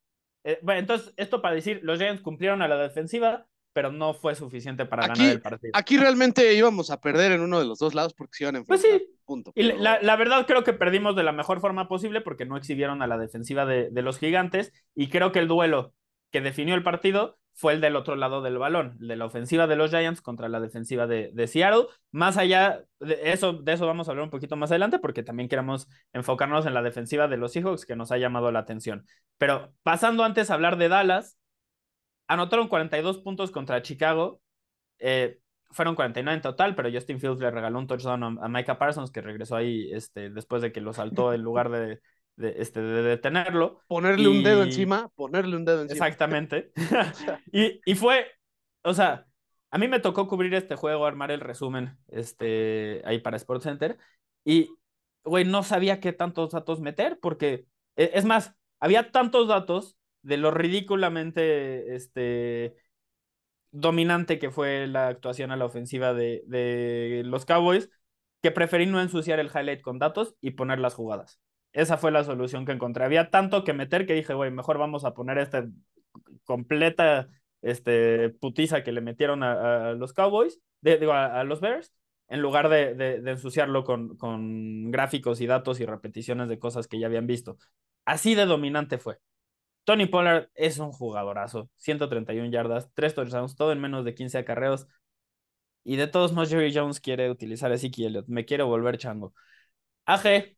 Eh, bueno, entonces, esto para decir, los Giants cumplieron a la defensiva, pero no fue suficiente para ganar el partido. Aquí realmente íbamos a perder en uno de los dos lados porque se iban a Pues sí. Punto, Y la, verdad creo que perdimos de la mejor forma posible porque no exhibieron a la defensiva de, de los gigantes y creo que el duelo que definió el partido fue el del otro lado del balón, de la ofensiva de los Giants contra la defensiva de, de, Seattle. Más allá de eso, de eso vamos a hablar un poquito más adelante, porque también queremos enfocarnos en la defensiva de los Seahawks, que nos ha llamado la atención. Pero pasando antes a hablar de Dallas, anotaron 42 puntos contra Chicago. Eh, fueron 49 en total, pero Justin Fields le regaló un touchdown a, Micah Parsons, que regresó ahí este, después de que lo saltó en *laughs* lugar de, de, este, de detenerlo. Ponerle un dedo encima, ponerle un dedo encima. Exactamente. *laughs* *laughs* y, y, fue, o sea, a mí me tocó cubrir este juego, armar el resumen este, ahí para Sports Center. Y, güey, no sabía qué tantos datos meter, porque, e, es más, había tantos datos de lo ridículamente este, dominante que fue la actuación a la ofensiva de, de los Cowboys, que preferí no ensuciar el highlight con datos y poner las jugadas. Esa fue la solución que encontré. Había tanto que meter que dije, güey, mejor vamos a poner esta completa este, putiza que le metieron a, los Cowboys, digo, a, los Bears, en lugar de, de, ensuciarlo con, con gráficos y datos y repeticiones de cosas que ya habían visto. Así de dominante fue. Tony Pollard es un jugadorazo, 131 yardas, 3 touchdowns, todo en menos de 15 acarreos. Y de todos modos, Jerry Jones quiere utilizar a Ezekiel Elliott, me quiero volver chango. AG,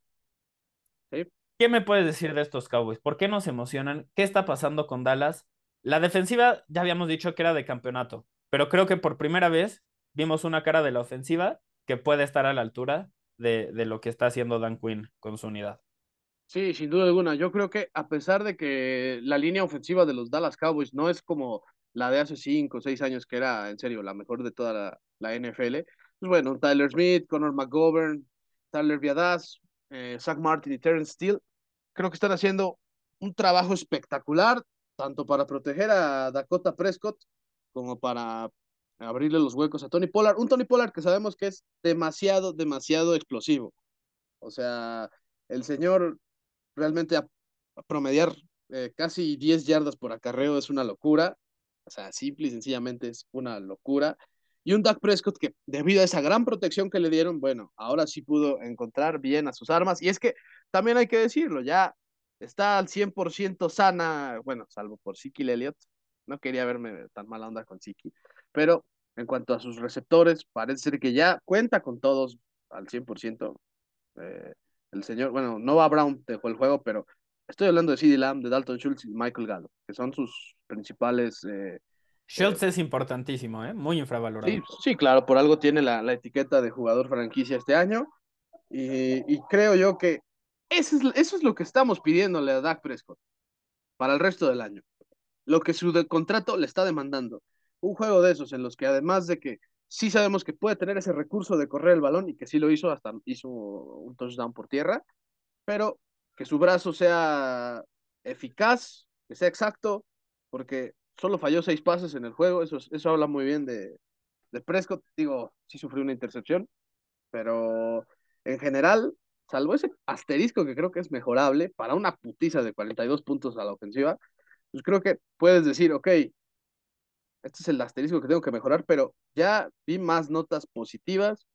¿Qué me puedes decir de estos Cowboys? ¿Por qué nos emocionan? ¿Qué está pasando con Dallas? La defensiva ya habíamos dicho que era de campeonato, pero creo que por primera vez vimos una cara de la ofensiva que puede estar a la altura de, de lo que está haciendo Dan Quinn con su unidad. Sí, sin duda alguna. Yo creo que a pesar de que la línea ofensiva de los Dallas Cowboys no es como la de hace cinco o seis años, que era en serio la mejor de toda la, la NFL, pues bueno, Tyler Smith, Connor McGovern, Tyler Viadas, eh, Zach Martin y Terrence Steele, creo que están haciendo un trabajo espectacular, tanto para proteger a Dakota Prescott como para abrirle los huecos a Tony Pollard. Un Tony Pollard que sabemos que es demasiado, demasiado explosivo. O sea, el señor realmente a, promediar eh, casi 10 yardas por acarreo es una locura. O sea, simple y sencillamente es una locura. Y un Dak Prescott que, debido a esa gran protección que le dieron, bueno, ahora sí pudo encontrar bien a sus armas. Y es que también hay que decirlo, ya está al 100% sana, bueno, salvo por Siki Elliott. No quería verme tan mala onda con Siki, pero en cuanto a sus receptores, parece ser que ya cuenta con todos al 100%. Eh, el señor, bueno, Nova Brown dejó el juego, pero estoy hablando de CD Lamb, de Dalton Schultz y Michael Gallo, que son sus principales eh, Schultz es importantísimo, ¿eh? muy infravalorado. Sí, claro, por algo tiene la, etiqueta de jugador franquicia este año. Y, creo yo que eso es, eso es lo que estamos pidiéndole a Dak Prescott para el resto del año. Lo que su contrato le está demandando. Un juego de esos en los que además de que sí sabemos que puede tener ese recurso de correr el balón y que sí lo hizo, hasta hizo un touchdown por tierra, pero que su brazo sea eficaz, que sea exacto, porque solo falló seis pases en el juego, eso, eso habla muy bien de, de Prescott. Digo, sí sufrió una intercepción, pero en general, salvo ese asterisco que creo que es mejorable para una putiza de 42 puntos a la ofensiva, pues creo que puedes decir, ok, este es el asterisco que tengo que mejorar, pero ya vi más notas positivas,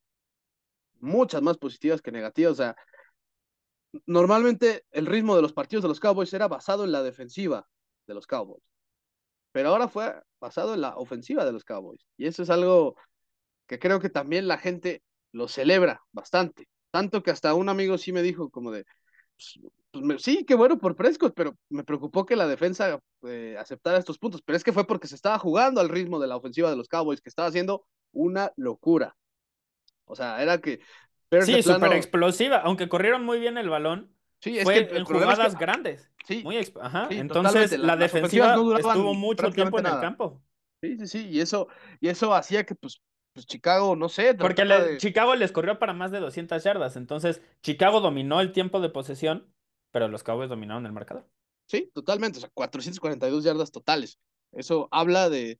muchas más positivas que negativas, o sea, normalmente el ritmo de los partidos de los Cowboys era basado en la defensiva de los Cowboys, pero ahora fue basado en la ofensiva de los Cowboys. Y eso es algo que creo que también la gente lo celebra bastante. Tanto que hasta un amigo sí me dijo como de, pues, pues sí, qué bueno por Prescott, pero me preocupó que la defensa eh, aceptara estos puntos. Pero es que fue porque se estaba jugando al ritmo de la ofensiva de los Cowboys, que estaba haciendo una locura. O sea, era que Sí, súper explosiva, aunque corrieron muy bien el balón. Sí, es fue que en jugadas grandes. Sí, muy ajá. Entonces la, defensiva estuvo mucho tiempo en el campo. Sí, sí, sí, y eso, y eso hacía que pues, pues Chicago, no sé. Porque Chicago les corrió para más de 200 yardas, entonces Chicago dominó el tiempo de posesión, pero los Cowboys dominaron el marcador. Sí, totalmente, o sea, 442 yardas totales. Eso habla de,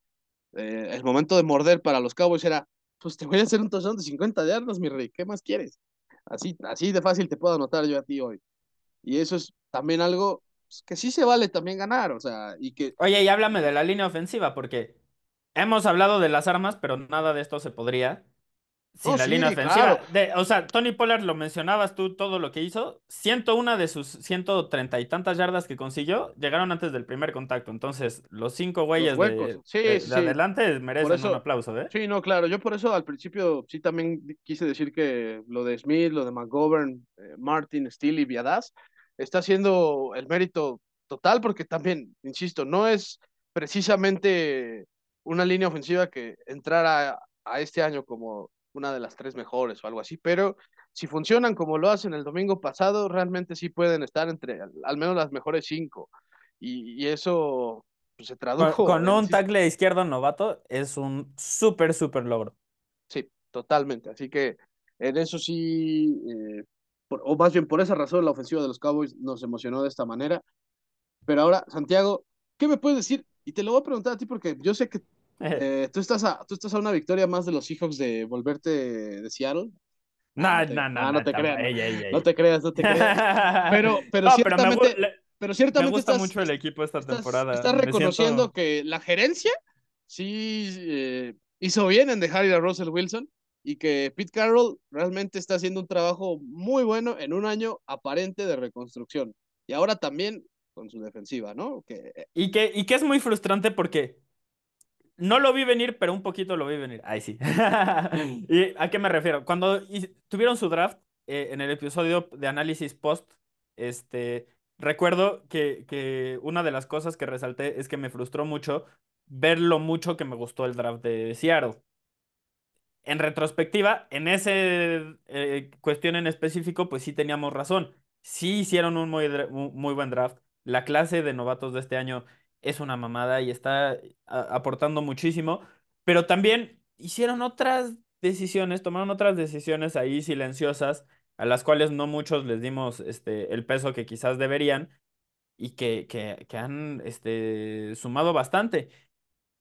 el momento de morder para los Cowboys era pues te voy a hacer un touchdown de 50 yardas, mi rey, ¿qué más quieres? Así, así de fácil te puedo anotar yo a ti hoy. Y eso es también algo pues, que sí se vale también ganar, o sea, y que... Oye, y háblame de la línea ofensiva, porque hemos hablado de las armas, pero nada de esto se podría sin la línea ofensiva. o sea, Tony Pollard lo mencionabas tú, todo lo que hizo. 101 de sus 130 y tantas yardas que consiguió llegaron antes del primer contacto. Entonces, los cinco güeyes de, adelante merecen un aplauso, ¿eh? Sí, no, claro. Yo por eso al principio sí también quise decir que lo de Smith, lo de McGovern, eh, Martin, Steele y Viadas está haciendo el mérito total, porque también, insisto, no es precisamente una línea ofensiva que entrara a este año como una de las tres mejores o algo así, pero si funcionan como lo hacen el domingo pasado, realmente sí pueden estar entre al menos las mejores cinco. Y, eso pues, se tradujo. Con, un tackle izquierdo novato es un súper, súper logro. Sí, totalmente. Así que en eso sí, eh, o más bien por esa razón, la ofensiva de los Cowboys nos emocionó de esta manera. Pero ahora, Santiago, ¿qué me puedes decir? Y te lo voy a preguntar a ti porque yo sé que eh, ¿tú, estás a, ¿Tú estás a una victoria más de los Seahawks de volverte de Seattle? No, no, no, no, te creas, no, te creas, no te creas. Pero, pero ciertamente, pero, ciertamente me gusta mucho el equipo esta temporada. Estás reconociendo que la gerencia sí eh, hizo bien en dejar ir a Russell Wilson y que Pete Carroll realmente está haciendo un trabajo muy bueno en un año aparente de reconstrucción. Y ahora también con su defensiva, ¿no? Que... Eh, y, que, y que es muy frustrante porque no lo vi venir, pero un poquito lo vi venir. Ay, sí. *laughs* ¿Y a qué me refiero? Cuando tuvieron su draft, eh, en el episodio de análisis post, este, recuerdo que, que una de las cosas que resalté es que me frustró mucho ver lo mucho que me gustó el draft de Seattle. En retrospectiva, en esa eh, cuestión en específico, pues sí teníamos razón. Sí hicieron un muy, muy buen draft. La clase de novatos de este año es una mamada y está aportando muchísimo, pero también hicieron otras decisiones, tomaron otras decisiones ahí silenciosas, a las cuales no muchos les dimos este, el peso que quizás deberían y que, que, han este, sumado bastante.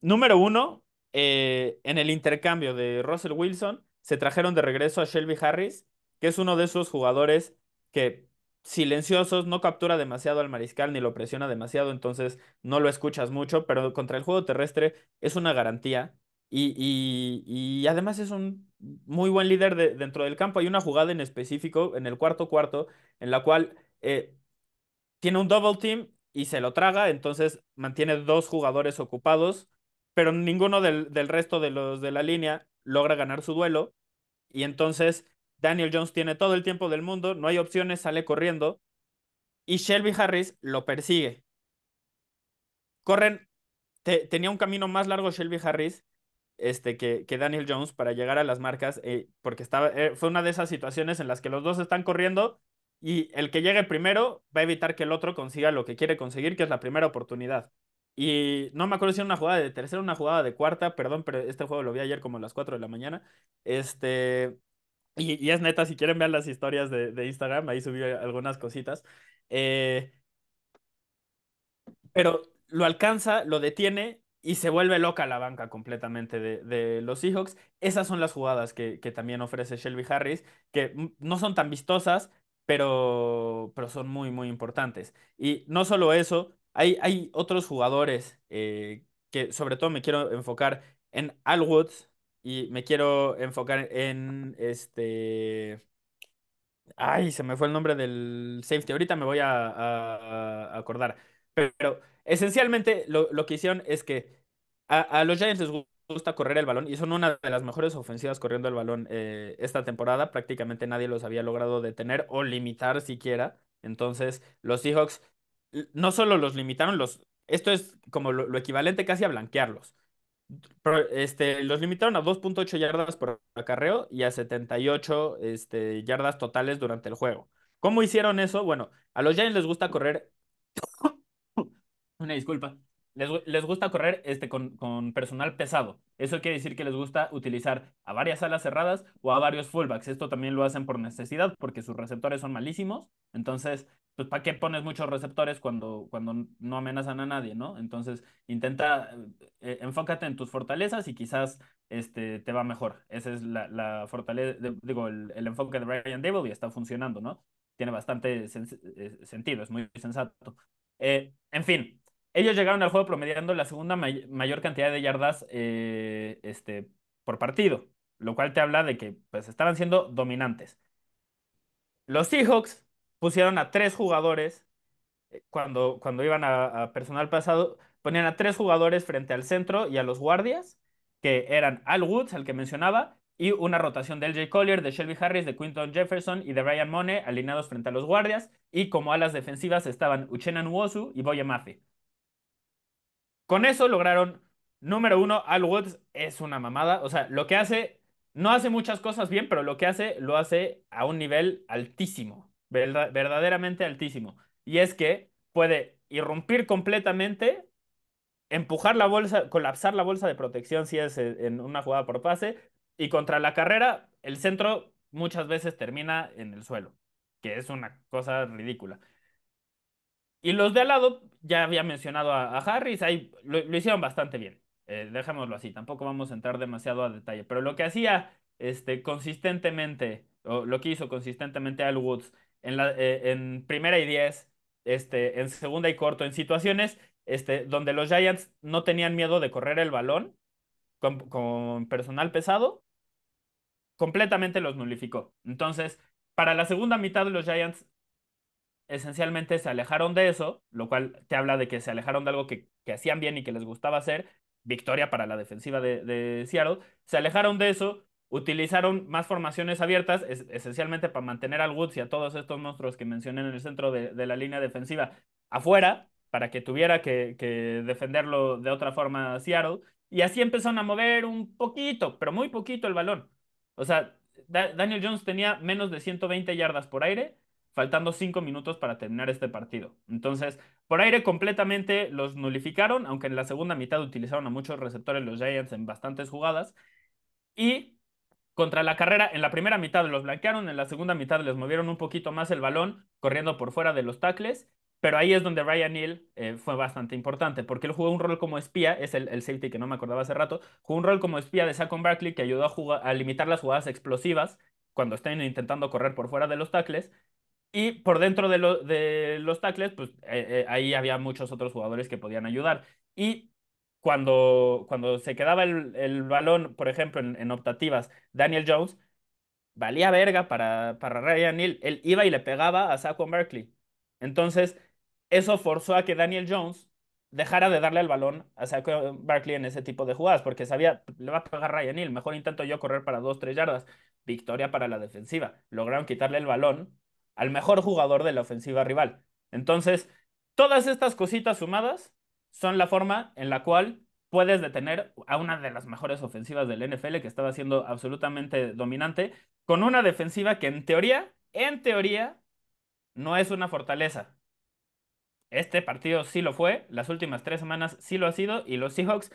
Número uno, eh, en el intercambio de Russell Wilson, se trajeron de regreso a Shelby Harris, que es uno de esos jugadores que silenciosos, no captura demasiado al mariscal ni lo presiona demasiado, entonces no lo escuchas mucho, pero contra el juego terrestre es una garantía y, y, además es un muy buen líder de, dentro del campo. Hay una jugada en específico en el cuarto cuarto en la cual eh, tiene un double team y se lo traga, entonces mantiene dos jugadores ocupados, pero ninguno del, del resto de los de la línea logra ganar su duelo y entonces Daniel Jones tiene todo el tiempo del mundo, no hay opciones, sale corriendo. Y Shelby Harris lo persigue. Corren, tenía un camino más largo Shelby Harris este, que, que Daniel Jones para llegar a las marcas, eh, porque estaba, eh, fue una de esas situaciones en las que los dos están corriendo y el que llegue primero va a evitar que el otro consiga lo que quiere conseguir, que es la primera oportunidad. Y no me acuerdo si era una jugada de tercera una jugada de cuarta, perdón, pero este juego lo vi ayer como a las 4 de la mañana. Este, y, es neta, si quieren ver las historias de, Instagram, ahí subí algunas cositas. Eh, pero lo alcanza, lo detiene y se vuelve loca la banca completamente de, los Seahawks. Esas son las jugadas que, también ofrece Shelby Harris, que no son tan vistosas, pero, pero son muy, muy importantes. Y no solo eso, hay, hay otros jugadores eh, que sobre todo me quiero enfocar en Al Woods, y me quiero enfocar en este. Ay, se me fue el nombre del safety. Ahorita me voy a, acordar. Pero, esencialmente lo, lo que hicieron es que a, a los Giants les gu- gusta correr el balón y son una de las mejores ofensivas corriendo el balón eh, esta temporada. Prácticamente nadie los había logrado detener o limitar siquiera. Entonces, los Seahawks no solo los limitaron, los, esto es como lo, lo equivalente casi a blanquearlos. Este, los limitaron a 2.8 yardas por acarreo y a 78 este, yardas totales durante el juego. ¿Cómo hicieron eso? Bueno, a los Giants les gusta correr *coughs* una disculpa. Les, les gusta correr este, con, con personal pesado. Eso quiere decir que les gusta utilizar a varias alas cerradas o a varios fullbacks. Esto también lo hacen por necesidad porque sus receptores son malísimos. Entonces, pues, ¿para qué pones muchos receptores cuando, cuando no amenazan a nadie, ¿no? Entonces, intenta, eh, enfócate en tus fortalezas y quizás este, te va mejor. Esa es la, la fortaleza, digo, el, el enfoque de Brian Dable y está funcionando, ¿no? Tiene bastante eh, sentido, es muy sensato. Eh, en fin. Ellos llegaron al juego promediando la segunda may- mayor cantidad de yardas este, por partido, lo cual te habla de que pues, estaban siendo dominantes. Los Seahawks pusieron a tres jugadores eh, cuando, cuando iban a, personal pasado, ponían a tres jugadores frente al centro y a los guardias, que eran Al Woods, el que mencionaba, y una rotación de LJ Collier, de Shelby Harris, de Quinton Jefferson y de Brian Mone alineados frente a los guardias, y como alas defensivas estaban Uchenna Nwosu y Boye Mafe. Con eso lograron, número uno, Al Woods es una mamada. O sea, lo que hace, no hace muchas cosas bien, pero lo que hace, lo hace a un nivel altísimo, verda- verdaderamente altísimo. Y es que puede irrumpir completamente, empujar la bolsa, colapsar la bolsa de protección si es eh, en una jugada por pase, y contra la carrera, el centro muchas veces termina en el suelo, que es una cosa ridícula. Y los de al lado, ya había mencionado a, a Harris, ahí lo, lo hicieron bastante bien. Eh, dejémoslo así, tampoco vamos a entrar demasiado a detalle. Pero lo que hacía este, consistentemente, o lo que hizo consistentemente Al Woods en, la, eh, en primera y diez, este, en segunda y corto, en situaciones este, donde los Giants no tenían miedo de correr el balón con, con personal pesado, completamente los nulificó. Entonces, para la segunda mitad los Giants esencialmente se alejaron de eso, lo cual te habla de que se alejaron de algo que, que hacían bien y que les gustaba hacer. Victoria para la defensiva de, de Seattle. Se alejaron de eso, utilizaron más formaciones abiertas, es, esencialmente para mantener al Woods y a todos estos monstruos que mencioné en el centro de, de la línea defensiva afuera, para que tuviera que, que, defenderlo de otra forma Seattle. Y así empezaron a mover un poquito, pero muy poquito el balón. O sea, da Daniel Jones tenía menos de 120 yardas por aire faltando cinco minutos para terminar este partido. Entonces, por aire completamente los nulificaron, aunque en la segunda mitad utilizaron a muchos receptores los Giants en bastantes jugadas. Y contra la carrera, en la primera mitad los blanquearon, en la segunda mitad les movieron un poquito más el balón, corriendo por fuera de los tackles. Pero ahí es donde Ryan Neal eh, fue bastante importante, porque él jugó un rol como espía, es el, el, safety que no me acordaba hace rato, jugó un rol como espía de Saquon Barkley que ayudó a, jugar, a limitar las jugadas explosivas cuando estén intentando correr por fuera de los tackles y por dentro de, lo, de los tackles, pues eh, eh, ahí había muchos otros jugadores que podían ayudar. Y cuando, cuando se quedaba el, el balón, por ejemplo, en, en, optativas, Daniel Jones, valía verga para, para Ryan Neal. Él iba y le pegaba a Saquon Barkley. Entonces, eso forzó a que Daniel Jones dejara de darle el balón a Saquon Barkley en ese tipo de jugadas, porque sabía, le va a pegar Ryan Neal, mejor intento yo correr para 2-3 yardas. Victoria para la defensiva. Lograron quitarle el balón al mejor jugador de la ofensiva rival. Entonces, todas estas cositas sumadas son la forma en la cual puedes detener a una de las mejores ofensivas del NFL que estaba siendo absolutamente dominante, con una defensiva que en teoría, en teoría, no es una fortaleza. Este partido sí lo fue, las últimas tres semanas sí lo ha sido, y los Seahawks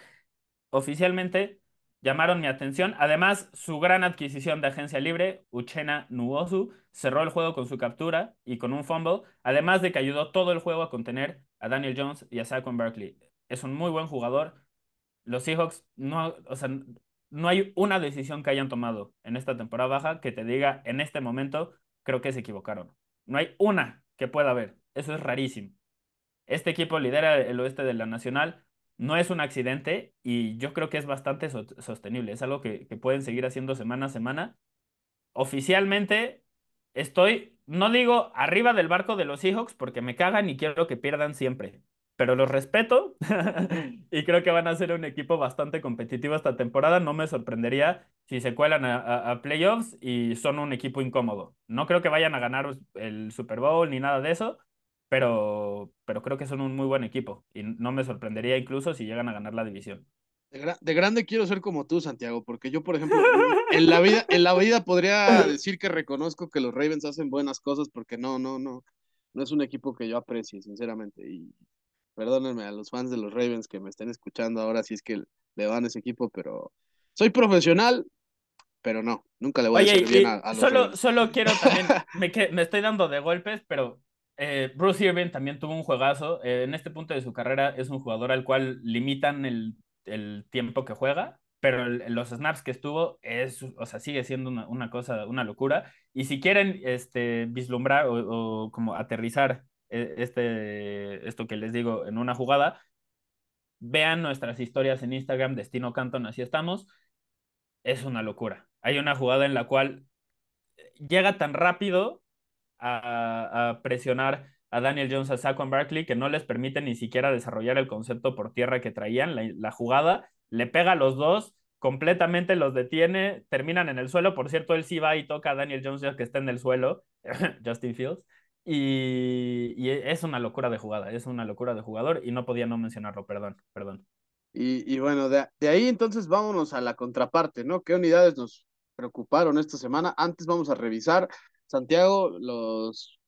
oficialmente llamaron mi atención. Además, su gran adquisición de agencia libre, Uchenna Nwosu, cerró el juego con su captura y con un fumble, además de que ayudó todo el juego a contener a Daniel Jones y a Saquon Barkley. Es un muy buen jugador. Los Seahawks no, o sea, no hay una decisión que hayan tomado en esta temporada baja que te diga en este momento creo que se equivocaron. No hay una que pueda haber. Eso es rarísimo. Este equipo lidera el oeste de la Nacional no es un accidente y yo creo que es bastante so sostenible. Es algo que, que, pueden seguir haciendo semana a semana. Oficialmente, estoy, no digo arriba del barco de los Seahawks porque me cagan y quiero que pierdan siempre, pero los respeto *laughs* y creo que van a ser un equipo bastante competitivo esta temporada. No me sorprendería si se cuelan a, playoffs y son un equipo incómodo. No creo que vayan a ganar el Super Bowl ni nada de eso, pero, pero creo que son un muy buen equipo y no me sorprendería incluso si llegan a ganar la división. De, grande quiero ser como tú, Santiago, porque yo, por ejemplo, en la vida, en la vida podría decir que reconozco que los Ravens hacen buenas cosas porque no, no, no, no es un equipo que yo aprecie, sinceramente. Y perdónenme a los fans de los Ravens que me estén escuchando ahora si es que le van a ese equipo, pero soy profesional, pero no, nunca le voy a decir bien a, los solo, Solo quiero también, *laughs* me, me estoy dando de golpes, pero eh, Bruce Irving también tuvo un juegazo. Eh, en este punto de su carrera es un jugador al cual limitan el el tiempo que juega, pero los snaps que estuvo es, o sea, sigue siendo una, cosa, una locura. Y si quieren este, vislumbrar o, como aterrizar eh, este, esto que les digo en una jugada, vean nuestras historias en Instagram, Destino Canton, así estamos. Es una locura. Hay una jugada en la cual llega tan rápido a, a presionar a Daniel Jones, a Saquon Barkley, que no les permite ni siquiera desarrollar el concepto por tierra que traían, la, jugada, le pega a los dos, completamente los detiene, terminan en el suelo, por cierto, él sí va y toca a Daniel Jones ya que está en el suelo, *laughs* Justin Fields, y, es una locura de jugada, es una locura de jugador y no podía no mencionarlo, perdón, perdón. Y, bueno, de, de ahí entonces vámonos a la contraparte, ¿no? ¿Qué unidades nos preocuparon esta semana? Antes vamos a revisar, Santiago, los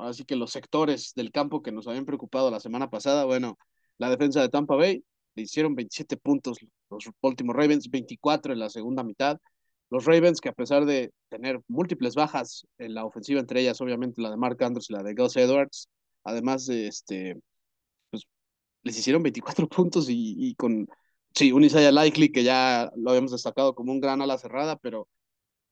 así que los sectores del campo que nos habían preocupado la semana pasada, bueno, la defensa de Tampa Bay le hicieron 27 puntos los Baltimore Ravens, 24 en la segunda mitad. Los Ravens, que a pesar de tener múltiples bajas en la ofensiva, entre ellas obviamente la de Mark Andrews y la de Gus Edwards, además de este, pues les hicieron 24 puntos y, con, sí, un Isaiah Likely que ya lo habíamos destacado como un gran ala cerrada, pero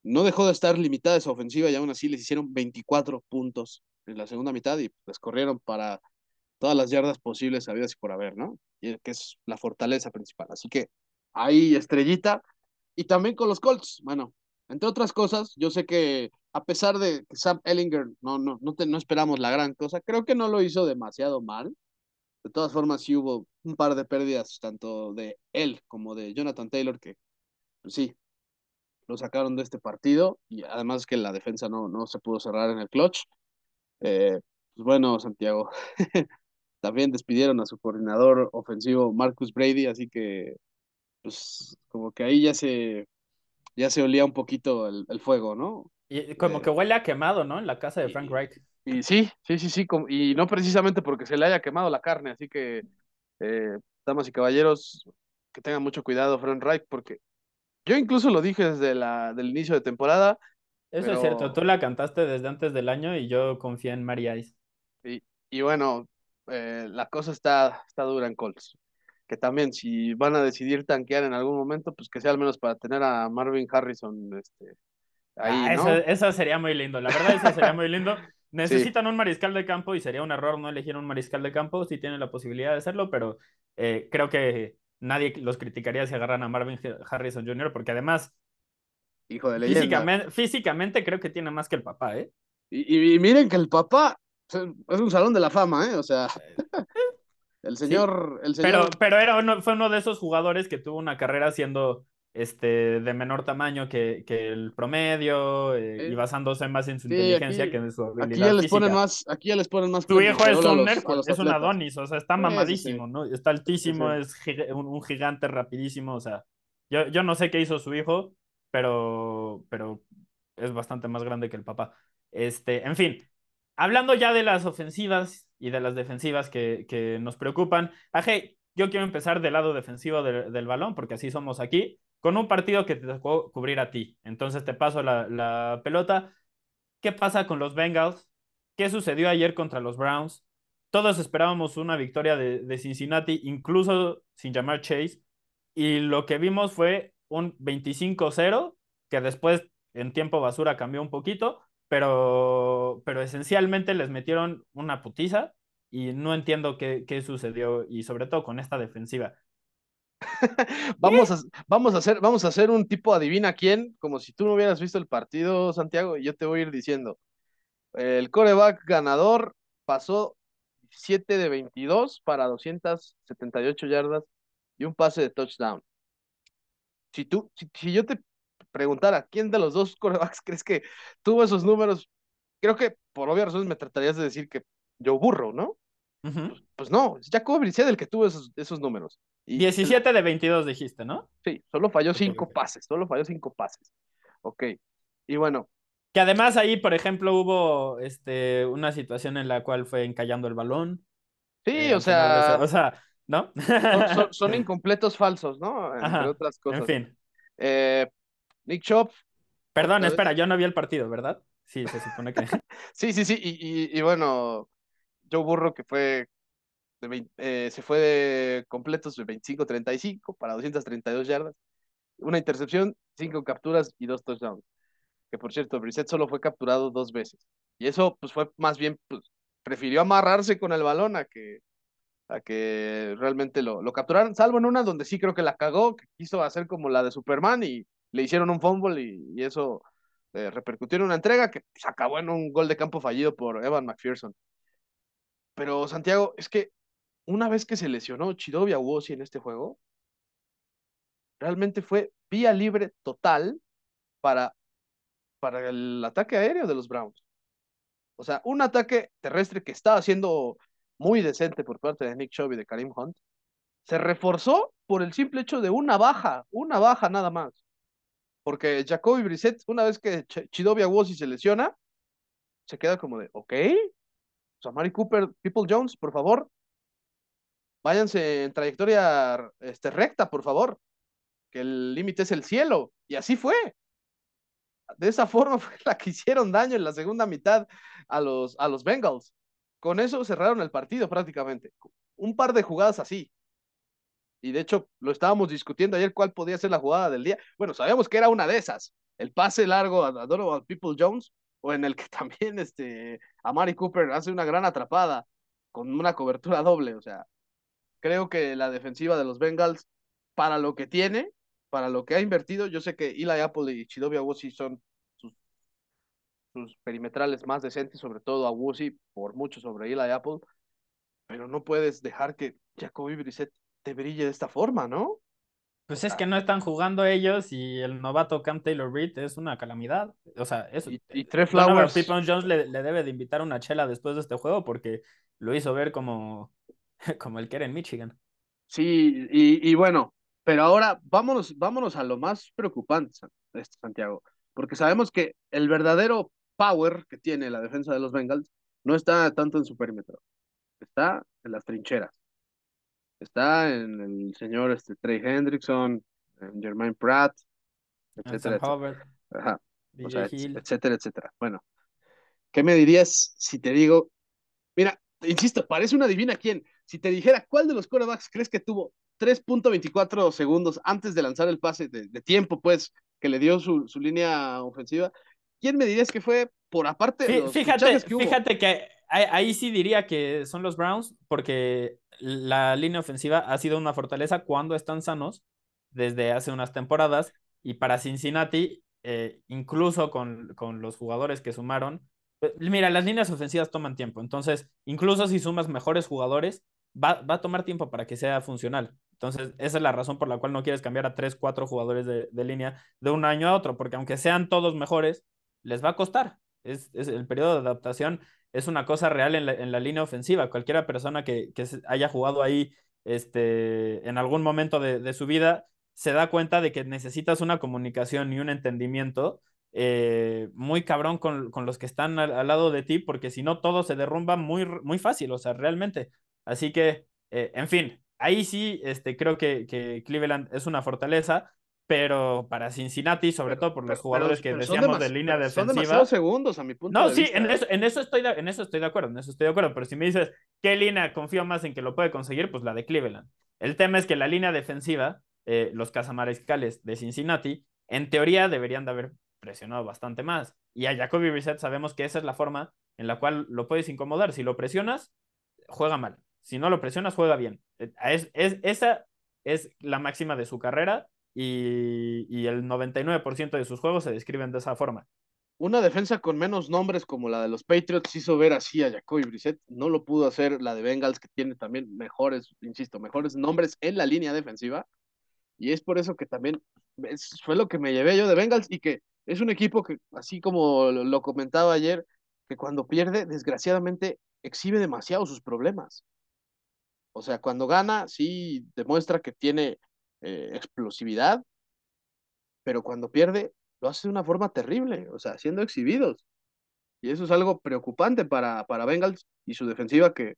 no dejó de estar limitada esa ofensiva y aún así les hicieron 24 puntos en la segunda mitad y pues corrieron para todas las yardas posibles habidas y por haber, ¿no? Y que es la fortaleza principal. Así que ahí estrellita. Y también con los Colts, bueno, entre otras cosas, yo sé que a pesar de que Sam Ellinger no, no, no, no esperamos la gran cosa, creo que no lo hizo demasiado mal. De todas formas, sí hubo un par de pérdidas, tanto de él como de Jonathan Taylor, que pues sí, lo sacaron de este partido y además que la defensa no, no se pudo cerrar en el clutch. Eh, pues bueno, Santiago, *laughs* también despidieron a su coordinador ofensivo Marcus Brady, así que pues como que ahí ya se ya se olía un poquito el, fuego, ¿no? Y como que eh, huele a quemado, ¿no? En la casa de Frank Reich. Y, sí, sí, sí, sí, y no precisamente porque se le haya quemado la carne, así que eh, damas y caballeros, que tengan mucho cuidado Frank Reich, porque yo incluso lo dije desde la, del inicio de temporada, eso es cierto, tú la cantaste desde antes del año y yo confié en María Ice. Y, y bueno, eh, la cosa está, está dura en Colts. Que también, si van a decidir tanquear en algún momento, pues que sea al menos para tener a Marvin Harrison este, ahí, ah, ¿no? Eso, sería muy lindo, la verdad, eso sería muy lindo. *laughs* *laughs* Necesitan un mariscal de campo y sería un error no elegir un mariscal de campo si tienen la posibilidad de hacerlo, pero eh, creo que nadie los criticaría si agarran a Marvin Harrison Jr., porque además hijo de leyenda. Físicamente, creo que tiene más que el papá, ¿eh? Y, miren que el papá es un salón de la fama, ¿eh? O sea, *laughs* el señor, el señor... Pero, pero era fue uno de esos jugadores que tuvo una carrera siendo este, de menor tamaño que, que el promedio eh, y basándose más en su inteligencia que en su habilidad aquí ya les ponen más aquí ya les ponen más tu hijo es un es un Adonis o sea está mamadísimo no está altísimo es un, gigante rapidísimo o sea yo, yo no sé qué hizo su hijo pero, pero es bastante más grande que el papá. Este, en fin, hablando ya de las ofensivas y de las defensivas que, que nos preocupan, Aje, yo quiero empezar del lado defensivo del balón, porque así somos aquí, con un partido que te tocó cubrir a ti. Entonces te paso la, la pelota. ¿Qué pasa con los Bengals? ¿Qué sucedió ayer contra los Browns? Todos esperábamos una victoria de, de Cincinnati, incluso sin llamar Chase, y lo que vimos fue un 25-0, que después en tiempo basura cambió un poquito, pero, pero esencialmente les metieron una putiza y no entiendo qué, qué sucedió y sobre todo con esta defensiva. *laughs* vamos, a, vamos, a hacer, vamos a hacer un tipo adivina quién, como si tú no hubieras visto el partido, Santiago, y yo te voy a ir diciendo. El coreback ganador pasó 7 de 22 para 278 yardas y un pase de touchdown. Si tú, si, si yo te preguntara quién de los dos corebacks *laughs* crees que tuvo esos números, creo que por obvias razones me tratarías de decir que yo burro, ¿no? Ujú. Pues no, es Jacob Brissett el que tuvo esos, esos números. Y 17 de 22 dijiste, ¿no? sí, solo falló cinco pases, solo falló cinco pases. Ok. Y bueno, Que además ahí, por ejemplo, hubo este, una situación en la cual fue encallando el balón. sí, eh, o sea, o sea, ¿no? son, son- *laughs* son incompletos falsos, ¿no? Entre Ajá, otras en cosas. fin. Eh, Nick Chop, Perdón, espera, yo no vi el partido, ¿verdad? Sí, se supone que. *laughs* Sí, sí, sí. Y, y, y bueno, Joe Burro que fue de vein- eh, se fue de completos de 25-35 para 232 yardas, una intercepción, cinco capturas y dos touchdowns. Que por cierto, Brissett solo fue capturado dos veces. Y eso pues fue más bien, pues, prefirió amarrarse con el balón a que, a que realmente lo, lo capturaran, salvo en una donde sí creo que la cagó, que quiso hacer como la de Superman y le hicieron un fumble y, eso eh, repercutió en una entrega que se acabó en un gol de campo fallido por Evan McPherson. Pero Santiago, es que una vez que se lesionó Chidobe Awuzie en este juego, realmente fue vía libre total para, para el ataque aéreo de los Browns. O sea, un ataque terrestre que estaba siendo muy decente por parte de Nick Chubb y de Karim Hunt, se reforzó por el simple hecho de una baja, una baja nada más. Porque Jacoby Brissett, una vez que Ch Chidobe Awuzie se lesiona, se queda como de, ok, o sea, Mari Cooper, People Jones, por favor, váyanse en trayectoria este, recta, por favor, que el límite es el cielo. Y así fue. De esa forma *laughs* fue la que hicieron daño en la segunda mitad a los, a los Bengals. Con eso cerraron el partido prácticamente. Un par de jugadas así. Y de hecho, lo estábamos discutiendo ayer cuál podía ser la jugada del día. Bueno, sabíamos que era una de esas. El pase largo a, Donovan People Jones, o en el que *laughs* también este, a Mari Cooper hace una gran atrapada con una cobertura doble. O sea, creo que la defensiva de los Bengals, para lo que tiene, para lo que ha invertido, yo sé que Eli Apple y Chidobe Awuzie son sus, perimetrales más decentes, sobre todo Awuzie, por mucho sobre Eli Apple, pero no puedes dejar que Jacoby Brissett te brille de esta forma, ¿no? Pues es que no están jugando ellos y el novato Cam Taylor Reed es una calamidad. O sea, eso. Y, y Trey Donovan Flowers. People Jones le, le, debe de invitar una chela después de este juego porque lo hizo ver como, *laughs* como el que era en Michigan. Sí, y, y bueno, pero ahora vámonos, vámonos a lo más preocupante, Santiago, porque sabemos que el verdadero power que tiene la defensa de los Bengals no está tanto en su perímetro, está en las trincheras. Está en el señor este, Trey Hendrickson, en Jermaine Pratt, etcétera, etcétera. Ajá. O sea, etcétera, etcétera. Bueno, ¿qué me dirías si te digo, mira, insisto, parece una divina quién, si te dijera cuál de los quarterbacks crees que tuvo 3.24 segundos antes de lanzar el pase de, de tiempo, pues, que le dio su, su, línea ofensiva, ¿quién me dirías que fue por aparte de los fíjate, que hubo? Fíjate que ahí, sí diría que son los Browns, porque la línea ofensiva ha sido una fortaleza cuando están sanos desde hace unas temporadas y para Cincinnati, eh, incluso con, con, los jugadores que sumaron, pues, mira, las líneas ofensivas toman tiempo, entonces incluso si sumas mejores jugadores, va, va, a tomar tiempo para que sea funcional. Entonces, esa es la razón por la cual no quieres cambiar a tres, cuatro jugadores de, de línea de un año a otro, porque aunque sean todos mejores, les va a costar. Es, es, el periodo de adaptación es una cosa real en la, en la línea ofensiva. Cualquiera persona que, que, haya jugado ahí este, en algún momento de, de, su vida se da cuenta de que necesitas una comunicación y un entendimiento eh, muy cabrón con, con, los que están al, al, lado de ti, porque si no todo se derrumba muy, muy fácil, o sea, realmente. Así que, eh, en fin, ahí sí este, creo que, que Cleveland es una fortaleza, pero para Cincinnati, sobre pero, todo por los jugadores pero, que decíamos de línea defensiva. Son demasiados segundos a mi punto no, de sí, vista. en ¿eh? eso, en, eso estoy de, en eso estoy de acuerdo, en eso estoy de acuerdo, pero si me dices, ¿qué línea confío más en que lo puede conseguir? Pues la de Cleveland. El tema es que la línea defensiva, eh, los cazamariscales de Cincinnati, en teoría deberían de haber presionado bastante más. Y a Jacoby Brissett sabemos que esa es la forma en la cual lo puedes incomodar. Si lo presionas, juega mal. Si no lo presionas, juega bien. Es, es, esa es la máxima de su carrera y, y el 99% de sus juegos se describen de esa forma. una defensa con menos nombres como la de los Patriots hizo ver así a Jacoby Brissett. No lo pudo hacer la de Bengals, que tiene también mejores, insisto, mejores nombres en la línea defensiva. Y es por eso que también fue lo que me llevé yo de Bengals y que es un equipo que, así como lo comentaba ayer, que cuando pierde, desgraciadamente, exhibe demasiado sus problemas. O sea, cuando gana, sí demuestra que tiene eh, explosividad, pero cuando pierde, lo hace de una forma terrible, o sea, siendo exhibidos. Y eso es algo preocupante para, para Bengals y su defensiva que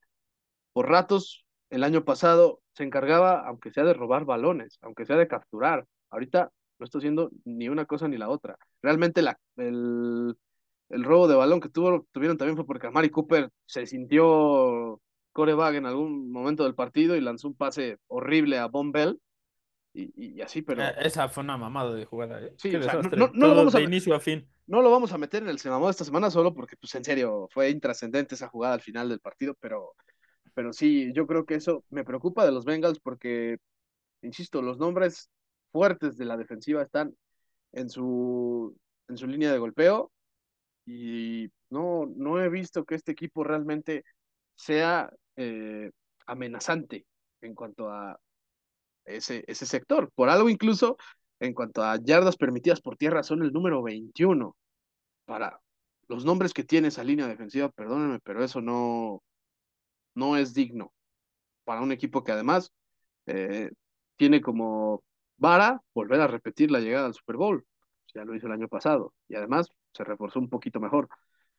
por ratos el año pasado se encargaba, aunque sea de robar balones, aunque sea de capturar. Ahorita no está haciendo ni una cosa ni la otra. Realmente la, el, el robo de balón que tuvo, tuvieron también fue porque Amari Cooper se sintió coreback en algún momento del partido y lanzó un pase horrible a Von Bell. Y, así, pero. Eh, esa fue una mamada de jugada, ¿eh? Sí, no, lo vamos a, inicio a fin. No lo vamos a meter en el semamó esta semana solo porque, pues, en serio, fue intrascendente esa jugada al final del partido, pero, pero sí, yo creo que eso me preocupa de los Bengals porque, insisto, los nombres fuertes de la defensiva están en su, en su línea de golpeo y no, no he visto que este equipo realmente sea eh, amenazante en cuanto a ese, ese sector. Por algo incluso, en cuanto a yardas permitidas por tierra, son el número 21. Para los nombres que tiene esa línea defensiva, perdónenme, pero eso no, no es digno para un equipo que además eh, tiene como vara volver a repetir la llegada al Super Bowl. Ya lo hizo el año pasado y además se reforzó un poquito mejor.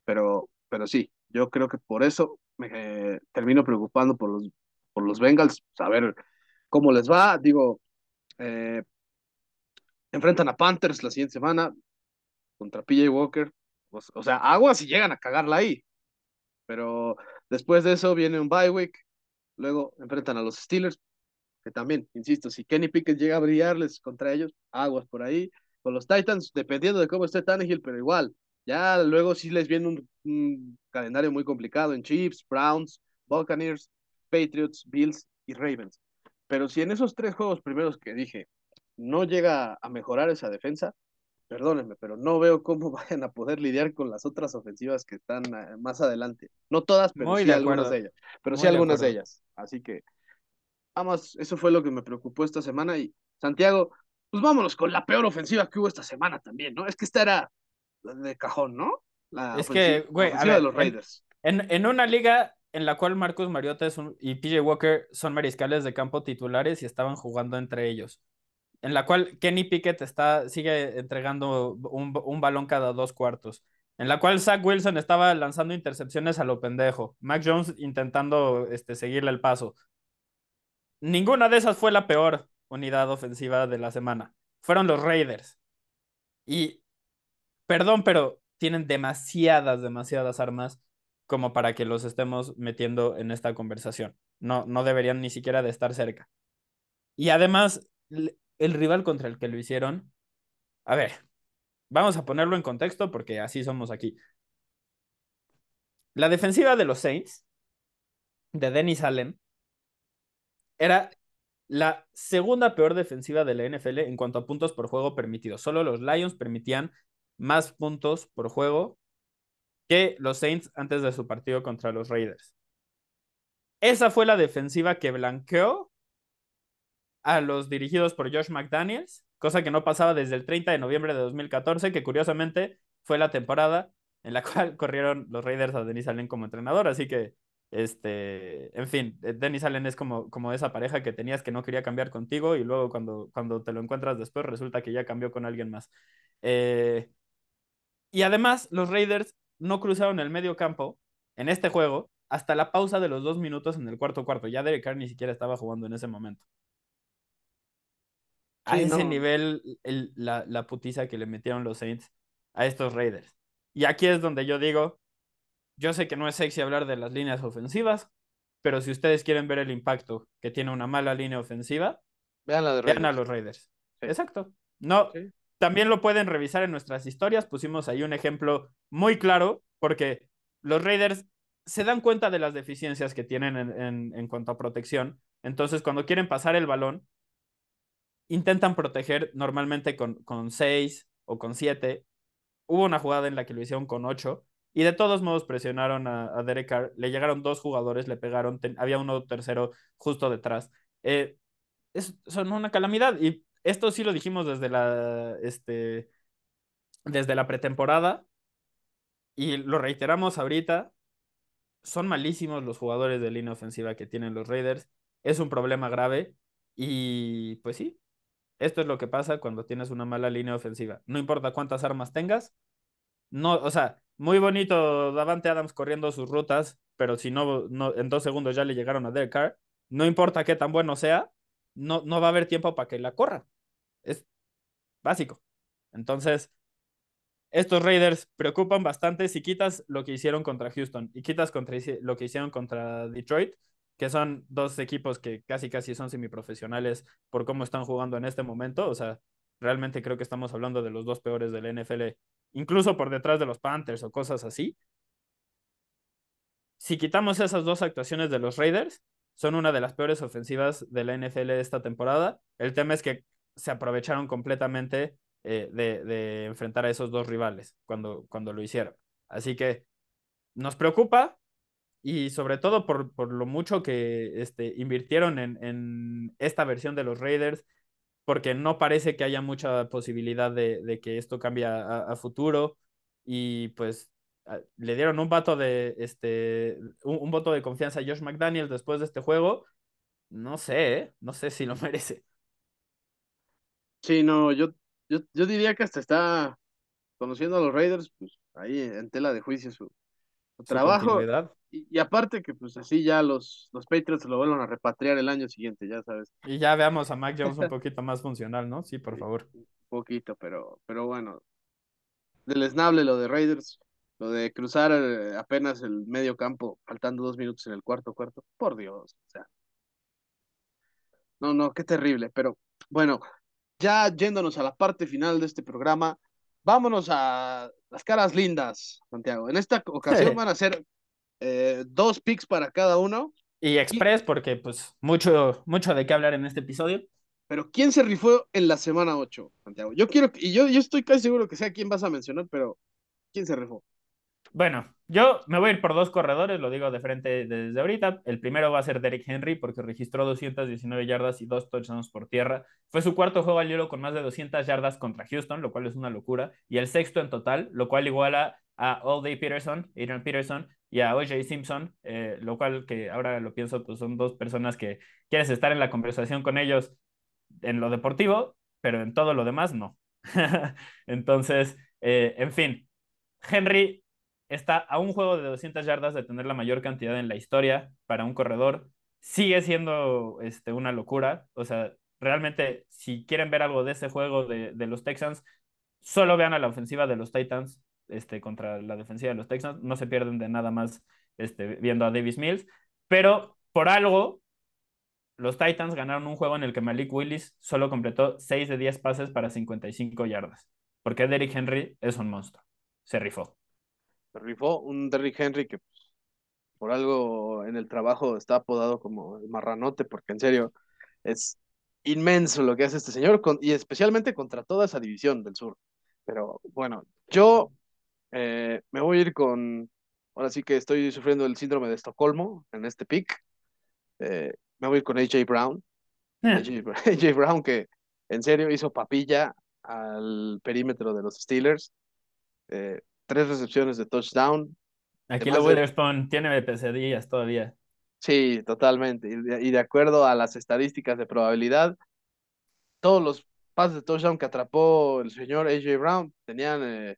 Pero, pero sí, yo creo que por eso me termino preocupando por los, por los Bengals, cómo les va. Digo, eh, enfrentan a Panthers la siguiente semana contra PJ Walker. Pues, o sea, aguas si llegan a cagarla ahí. Pero después de eso viene un bye week. Luego enfrentan a los Steelers, que también, insisto, si Kenny Pickett llega a brillarles contra ellos, aguas por ahí. Con los Titans, dependiendo de cómo esté Tannehill, pero igual, ya luego sí les viene un, calendario muy complicado en Chiefs, Browns, Buccaneers, Patriots, Bills y Ravens. Pero si en esos tres juegos primeros que dije no llega a mejorar esa defensa, perdónenme, pero no veo cómo *laughs* vayan a poder lidiar con las otras ofensivas que están eh, más adelante. No todas, pero sí algunas de ellas. Pero sí algunas de, ellas. Así que, vamos, eso fue lo que me preocupó esta semana. Y Santiago, pues vámonos con la peor ofensiva que hubo esta semana también, ¿no? Es que esta era de cajón, ¿no? La es que, güey, de los Raiders. En, en, una liga en la cual Marcus Mariota y PJ Walker son mariscales de campo titulares y estaban jugando entre ellos. En la cual Kenny Pickett está, sigue entregando un, un balón cada dos cuartos. En la cual Zach Wilson estaba lanzando intercepciones a lo pendejo. Mac Jones intentando este, seguirle el paso. Ninguna de esas fue la peor unidad ofensiva de la semana. Fueron los Raiders. Y Perdón, pero tienen demasiadas, demasiadas armas como para que los estemos metiendo en esta conversación. No, no deberían ni siquiera de estar cerca. Y además, el rival contra el que lo hicieron, a ver, vamos a ponerlo en contexto porque así somos aquí. La defensiva de los Saints, de Dennis Allen, era la segunda peor defensiva de la NFL en cuanto a puntos por juego permitidos. Solo los Lions permitían más puntos por juego que los Saints antes de su partido contra los Raiders. Esa fue la defensiva que blanqueó a los dirigidos por Josh McDaniels, cosa que no pasaba desde el 30 de noviembre de 2014, que curiosamente fue la temporada en la *laughs* cual corrieron los Raiders a Denis Allen como entrenador, así que este, en fin, eh, Dennis Allen es como, como esa pareja que tenías que no quería cambiar contigo y luego cuando, cuando te lo encuentras después resulta que ya cambió con alguien más. Eh, y además, los Raiders no cruzaron el medio campo en este juego hasta la pausa de los dos minutos en el cuarto cuarto. Ya Derek Carr ni siquiera estaba jugando en ese momento. a ese nivel, la, la putiza que le metieron los Saints a estos Raiders. Y aquí es donde yo digo, yo sé que no es sexy hablar de las líneas ofensivas, pero si ustedes quieren ver el impacto que tiene una mala línea ofensiva, vean, la de a los Raiders. Exacto. No, también lo pueden revisar en nuestras historias. Pusimos ahí un ejemplo muy claro porque los Raiders se dan cuenta de las deficiencias que tienen en, cuanto a protección. Entonces, cuando quieren pasar el balón, intentan proteger normalmente con, con seis o con siete hubo una jugada en la que lo hicieron con ocho y de todos modos presionaron a, Derek Carr. Le llegaron dos jugadores, le pegaron, había uno tercero justo detrás. Eh, es, son una calamidad y esto sí lo dijimos desde la, este, desde la pretemporada y lo reiteramos ahorita. Son malísimos los jugadores de línea ofensiva que tienen los Raiders. Es un problema grave y pues sí, esto es lo que pasa cuando tienes una mala línea ofensiva. No importa cuántas armas tengas. No, o sea, muy bonito Davante Adams corriendo sus rutas, pero si no, no en dos segundos ya le llegaron a Derek Carr. No importa qué tan bueno sea, no, no va a haber tiempo para que la corra. Es básico. Entonces, estos Raiders preocupan bastante si quitas lo que hicieron contra Houston y quitas contra lo que hicieron contra Detroit, que son dos equipos que casi casi son semiprofesionales por cómo están jugando en este momento. O sea, realmente creo que estamos hablando de los dos peores del NFL, incluso por detrás de los Panthers o cosas así. Si quitamos esas dos actuaciones de los Raiders, son una de las peores ofensivas de la NFL esta temporada. El tema es que se aprovecharon completamente eh, de, de, enfrentar a esos dos rivales cuando, cuando lo hicieron. Así que nos preocupa y sobre todo por, por lo mucho que este, invirtieron en, en, esta versión de los Raiders, porque no parece que haya mucha posibilidad de, de que esto cambie a, futuro y pues le dieron un voto de este un, voto de confianza a Josh McDaniels después de este juego. No sé, ¿eh? no sé si lo *laughs* merece. Sí, no, yo, yo, yo diría que hasta está conociendo a los Raiders, pues ahí en tela de juicio su, trabajo. Y, y, aparte que pues así ya los, los Patriots lo vuelvan a repatriar el año siguiente, ya sabes. Y ya veamos a Mac Jones un *laughs* poquito más funcional, ¿no? Sí, por favor. Un poquito, pero, pero bueno. Deleznable lo de Raiders, lo de cruzar apenas el medio campo, faltando dos minutos en el cuarto cuarto, por Dios, o sea. No, no, qué terrible, pero bueno, ya yéndonos a la parte final de este programa, vámonos a las caras lindas, Santiago. En esta ocasión sí. van a ser eh, dos picks para cada uno. Y express, porque pues mucho, mucho de qué hablar en este episodio. Pero ¿quién se rifó en la semana 8, Santiago? Yo quiero, y yo, yo estoy casi seguro que sea quién vas a mencionar, pero ¿quién se rifó? Bueno, yo me voy a ir por dos corredores, lo digo de frente desde ahorita. El primero va a ser Derrick Henry porque registró 219 yardas y dos touchdowns por tierra. Fue su cuarto juego al hilo con más de 200 yardas contra Houston, lo cual es una locura. Y el sexto en total, lo cual iguala a All Day Peterson, Adrian Peterson y a OJ Simpson, eh, lo cual que ahora lo pienso, pues son dos personas que quieres estar en la conversación con ellos en lo deportivo, pero en todo lo demás no. *laughs* Entonces, eh, en fin, Henry está a un juego de 200 yardas de tener la mayor cantidad en la historia para un corredor. Sigue siendo este, una locura. O sea, realmente, si quieren ver algo de ese juego de, de los Texans, solo vean a la ofensiva de los Titans este, contra la defensiva de los Texans. No se pierden de nada más este, viendo a Davis Mills. Pero por algo, los Titans ganaron un juego en el que Malik Willis solo completó 6 de 10 pases para 55 yardas. Porque Derrick Henry es un monstruo. Se rifó se rifó un Derrick Henry que pues, por algo en el trabajo está apodado como el marranote, porque en serio es inmenso lo que hace este señor, con, y especialmente contra toda esa división del sur. Pero bueno, yo eh, me voy a ir con, ahora sí que estoy sufriendo el síndrome de Estocolmo en este pick. Eh, me voy a ir con AJ Brown. AJ, AJ *laughs* Brown que en serio hizo papilla al perímetro de los Steelers. Eh, tres recepciones de touchdown. Aquí lo Witherspoon de... tiene pesadillas todavía. Sí, totalmente. Y de, y de, acuerdo a las estadísticas de probabilidad, todos los pases de touchdown que atrapó el señor AJ Brown tenían eh,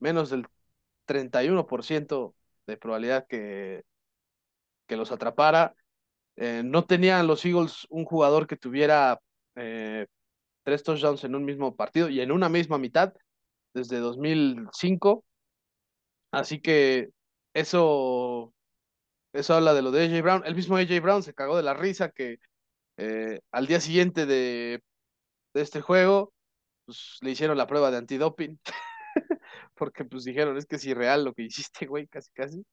menos del 31% de probabilidad que, que los atrapara. Eh, no tenían los Eagles un jugador que tuviera eh, tres touchdowns en un mismo partido y en una misma mitad desde 2005 Así que eso, eso habla de lo de AJ Brown. El mismo AJ Brown se cagó de la risa que eh, al día siguiente de, este juego pues, le hicieron la prueba de antidoping. *laughs* Porque pues dijeron, es que es irreal lo que hiciste, güey, casi, casi.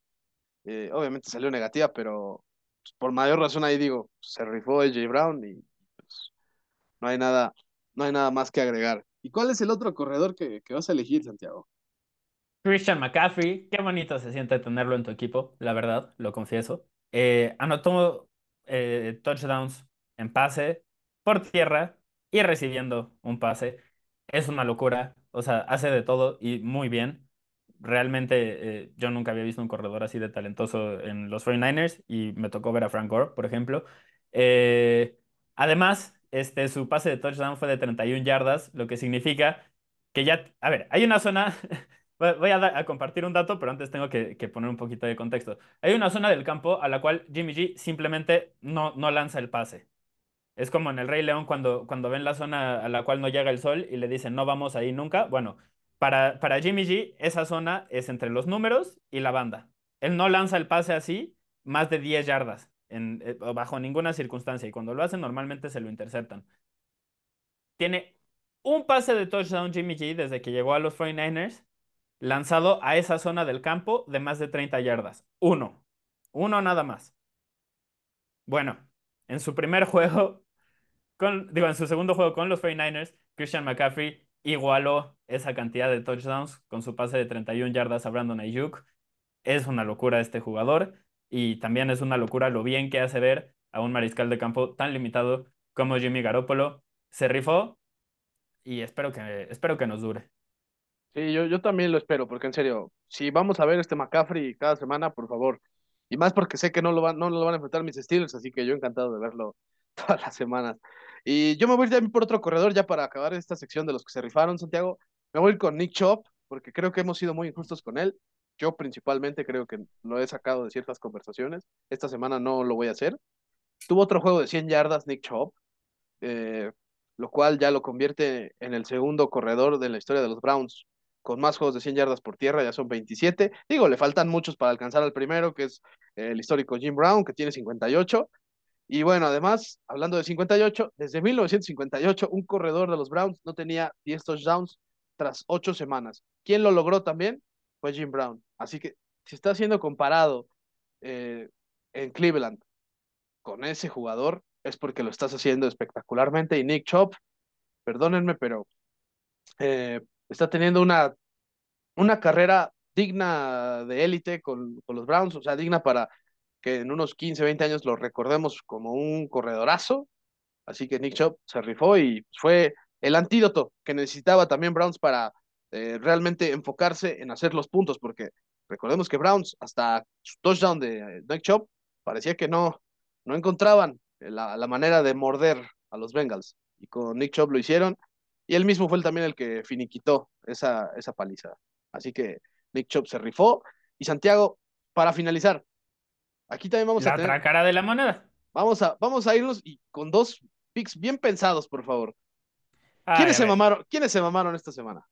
Eh, obviamente salió negativa, pero pues, por mayor razón ahí digo, se rifó AJ Brown y pues, no hay nada, no hay nada más que agregar. ¿Y cuál es el otro corredor que, que vas a elegir, Santiago? Christian McCaffrey, qué bonito se siente tenerlo en tu equipo, la verdad, lo confieso. Eh, anotó eh, touchdowns en pase, por tierra y recibiendo un pase. Es una locura, o sea, hace de todo y muy bien. Realmente eh, yo nunca había visto un corredor así de talentoso en los 49ers y me tocó ver a Frank Gore, por ejemplo. Eh, además, este, su pase de touchdown fue de 31 yardas, lo que significa que ya, a ver, hay una zona, *laughs* voy a, compartir un dato, pero antes tengo que, poner un poquito de contexto. Hay una zona del campo a la cual Jimmy G simplemente no, no lanza el pase. Es como en el Rey León cuando, cuando ven la zona a la cual no llega el sol y le dicen no vamos ahí nunca. Bueno, para, para Jimmy G, esa zona es entre los números y la banda. Él no lanza el pase así más de 10 yardas, eh, bajo ninguna circunstancia. Y cuando lo hacen, normalmente se lo interceptan. Tiene un pase de touchdown Jimmy G desde que llegó a los 49ers, lanzado a esa zona del campo de más de 30 yardas. Uno. Uno nada más. Bueno, en su primer juego digo, en su segundo juego con los 49ers, Christian McCaffrey igualó esa cantidad de touchdowns con su pase de 31 yardas a Brandon Ayuk. Es una locura este jugador y también es una locura lo bien que hace ver a un mariscal de campo tan limitado como Jimmy Garoppolo. Se rifó y espero que, espero que nos dure. Sí, yo, yo también lo espero, porque en serio, si vamos a ver este McCaffrey cada semana, por favor, y más porque sé que no lo van, no lo van a enfrentar mis Steelers, así que yo encantado de verlo *laughs* todas las semanas. Y yo me voy a ir por otro corredor ya para acabar esta sección de los que se rifaron, Santiago. Me voy a ir con Nick Chop, porque creo que hemos sido muy injustos con él. Yo principalmente creo que lo he sacado de ciertas conversaciones. Esta semana no lo voy a hacer. Tuvo otro juego de 100 yardas, Nick Chop, eh, lo cual ya lo convierte en el segundo corredor de la historia de los Browns con más juegos de 100 yardas por tierra, ya son 27. Digo, le faltan muchos para alcanzar al primero, que es el histórico Jim Brown, que tiene 58, y bueno, además, hablando de 58, desde 1958 un corredor de los Browns no tenía 10 touchdowns tras 8 semanas. ¿Quién lo logró también? Fue Jim Brown. Así que si está siendo comparado eh, en Cleveland con ese jugador, es porque lo estás haciendo espectacularmente. Y Nick Chop, perdónenme, pero eh, está teniendo una, una carrera digna de élite con, con los Browns, o sea, digna para que en unos 15, 20 años lo recordemos como un corredorazo. Así que Nick Chubb se rifó y fue el antídoto que necesitaba también Browns para eh, realmente enfocarse en hacer los puntos, porque recordemos que Browns hasta su touchdown de Nick Chubb parecía que no, no encontraban la, la, manera de morder a los Bengals. Y con Nick Chubb lo hicieron. Y él mismo fue también el que finiquitó esa, esa paliza. Así que Nick Chubb se rifó. Y Santiago, para finalizar, Aquí también vamos la a tener... otra cara de la moneda. Vamos a, vamos a irnos y con dos picks bien pensados, por favor. Ay, ¿Quiénes, se mamaron, ¿Quiénes se mamaron esta semana?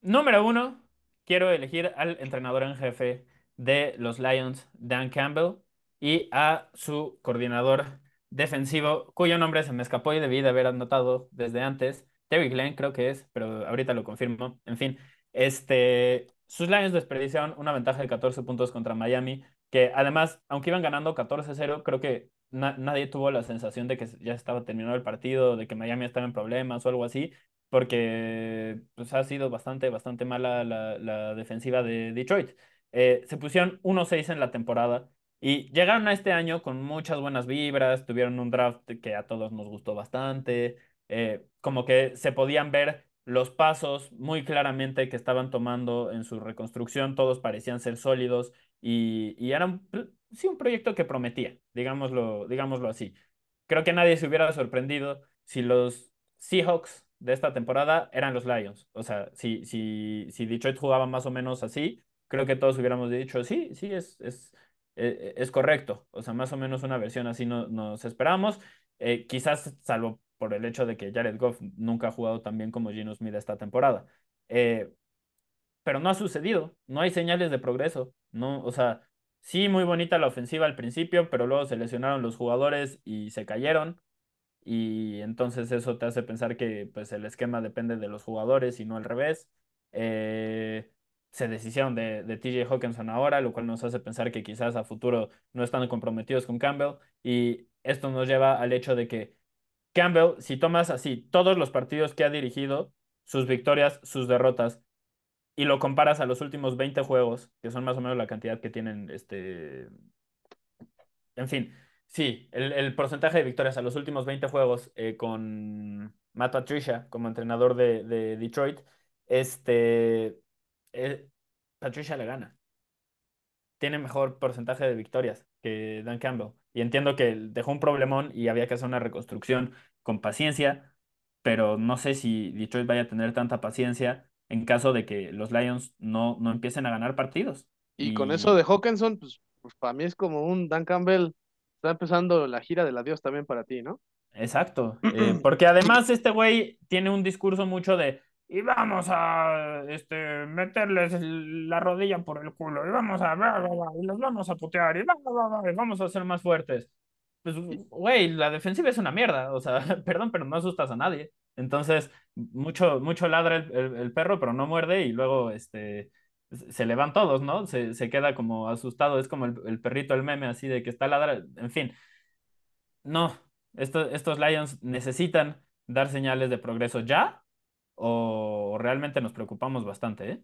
Número uno, quiero elegir al entrenador en jefe de los Lions, Dan Campbell, y a su coordinador defensivo, cuyo nombre se me escapó y debí de haber anotado desde antes. Terry Glenn creo que es, pero ahorita lo confirmo. En fin, este, sus Lions desperdiciaron una ventaja de 14 puntos contra Miami que además, aunque iban ganando 14-0, creo que nadie tuvo la sensación de que ya estaba terminado el partido, de que Miami estaba en problemas o algo así, porque pues, ha sido bastante, bastante mala la, defensiva de Detroit. Eh, se pusieron 1-6 en la temporada y llegaron a este año con muchas buenas vibras, tuvieron un draft que a todos nos gustó bastante, eh, como que se podían ver los pasos muy claramente que estaban tomando en su reconstrucción, todos parecían ser sólidos y, y era un, sí, un proyecto que prometía, digámoslo, digámoslo así. Creo que nadie se hubiera sorprendido si los Seahawks de esta temporada eran los Lions. O sea, si, si, si Detroit jugaba más o menos así, creo que todos hubiéramos dicho, sí, sí, es, es, e, e, es, correcto. O sea, más o menos una versión así no, nos esperamos. Eh, quizás, salvo por el hecho de que Jared Goff nunca ha jugado tan bien como Gino Smith esta temporada. Eh, pero no ha sucedido, no hay señales de progreso, no, o sea, sí muy bonita la ofensiva al principio, pero luego se lesionaron los jugadores y se cayeron y entonces eso te hace pensar que pues el esquema depende de los jugadores y no al revés. Eh, se deshicieron de, de TJ Hawkinson ahora, lo cual nos hace pensar que quizás a futuro no están comprometidos con Campbell y esto nos lleva al hecho de que Campbell, si tomas así todos los partidos que ha dirigido, sus victorias, sus derrotas, y lo comparas a los últimos 20 juegos, que son más o menos la cantidad que tienen, este, en fin, sí, el, porcentaje de victorias a los últimos 20 juegos eh, con Matt Patricia como entrenador de, Detroit, este, eh, Patricia le gana. Tiene mejor porcentaje de victorias que Dan Campbell. Y entiendo que dejó un problemón y había que hacer una reconstrucción con paciencia, pero no sé si Detroit vaya a tener tanta paciencia en caso de que los Lions no, no empiecen a ganar partidos. Y, con eso de Hawkinson, pues, pues, para mí es como un Dan Campbell. Está empezando la gira del adiós también para ti, ¿no? Exacto. *clears throat* Eh, porque además este güey tiene un discurso mucho de y vamos a este, meterles la rodilla por el culo y vamos a y los vamos a putear y vamos a ser más fuertes. Pues, güey, la defensiva es una mierda, o sea, *laughs* perdón, pero no asustas a nadie. Entonces, mucho, mucho ladra el, perro, pero no muerde y luego este, se le van todos, ¿no? Se, se queda como asustado, es como el, perrito, el meme, así de que está ladra, en fin. No, estos Lions necesitan dar señales de progreso ya o realmente nos preocupamos bastante, ¿eh?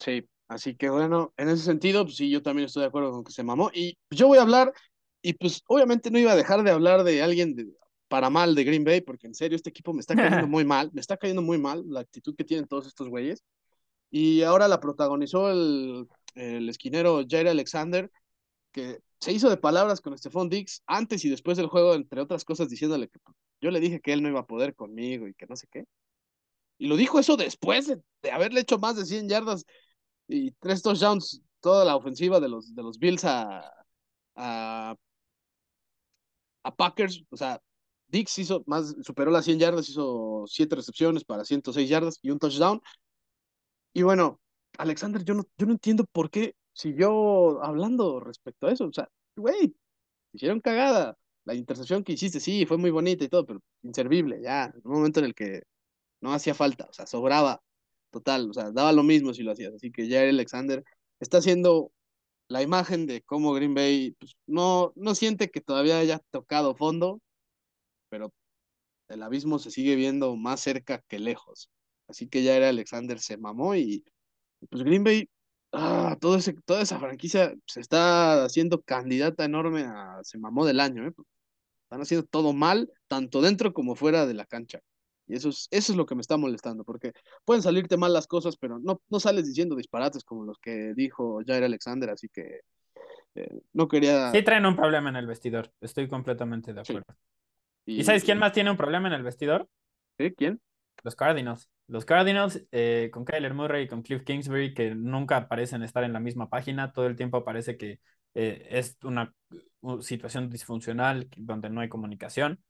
Sí, así que bueno, en ese sentido, pues sí, yo también estoy de acuerdo con que se mamó. Y yo voy a hablar, y pues obviamente no iba a dejar de hablar de alguien de, para mal de Green Bay, porque en serio este equipo me está cayendo *laughs* muy mal, me está cayendo muy mal la actitud que tienen todos estos güeyes. Y ahora la protagonizó el, el esquinero Jair Alexander, que se hizo de palabras con Stephon Dix antes y después del juego, entre otras cosas, diciéndole que yo le dije que él no iba a poder conmigo y que no sé qué. Y lo dijo eso después de, haberle hecho más de 100 yardas y tres touchdowns, toda la ofensiva de los, de los Bills a, a, a Packers. O sea, Dix hizo más, superó las 100 yardas, hizo 7 recepciones para 106 yardas y un touchdown. Y bueno, Alexander, yo no, yo no entiendo por qué siguió hablando respecto a eso. O sea, güey, hicieron cagada. La intercepción que hiciste, sí, fue muy bonita y todo, pero inservible, ya. En un momento en el que no hacía falta, o sea, sobraba total, o sea, daba lo mismo si lo hacías. Así que Jair Alexander está haciendo la imagen de cómo Green Bay pues, no, no siente que todavía haya tocado fondo, pero el abismo se sigue viendo más cerca que lejos. Así que Jair Alexander se mamó y pues Green Bay, ah, todo ese, toda esa franquicia se está haciendo candidata enorme a se mamó del año. ¿eh? Están haciendo todo mal, tanto dentro como fuera de la cancha. Y eso es, eso es lo que me está molestando, porque pueden salirte mal las cosas, pero no, no sales diciendo disparates como los que dijo Jair Alexander, así que eh, no quería... Sí traen un problema en el vestidor, estoy completamente de acuerdo. Y... sabes quién más tiene un problema en el vestidor? ¿Sí? ¿Quién? Los Cardinals. Los Cardinals eh, con Kyler Murray y con Cliff Kingsbury, que nunca parecen estar en la misma página, todo el tiempo parece que eh, es una, situación disfuncional donde no hay comunicación.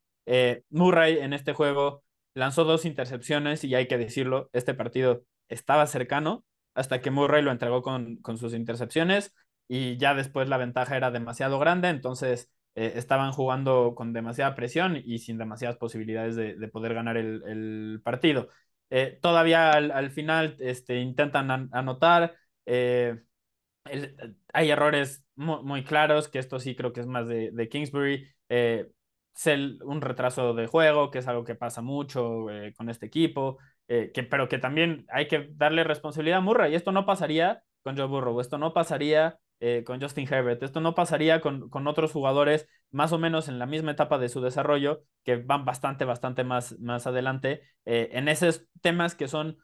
Murray en este juego lanzó dos intercepciones y hay que decirlo, este partido estaba cercano hasta que Murray lo entregó con, con sus intercepciones y ya después la ventaja era demasiado grande, entonces eh, estaban jugando con demasiada presión y sin demasiadas posibilidades de, poder ganar el, partido. Eh, todavía al, final este, intentan anotar, eh, hay errores muy, claros, que esto sí creo que es más de, de Kingsbury un retraso de juego, que es algo que pasa mucho eh, con este equipo, eh, que, pero que también hay que darle responsabilidad a Murray. Y esto no pasaría con Joe Burrow, esto no pasaría eh, con Justin Herbert, esto no pasaría con, con, otros jugadores más o menos en la misma etapa de su desarrollo, que van bastante, bastante más, más adelante, en esos temas que son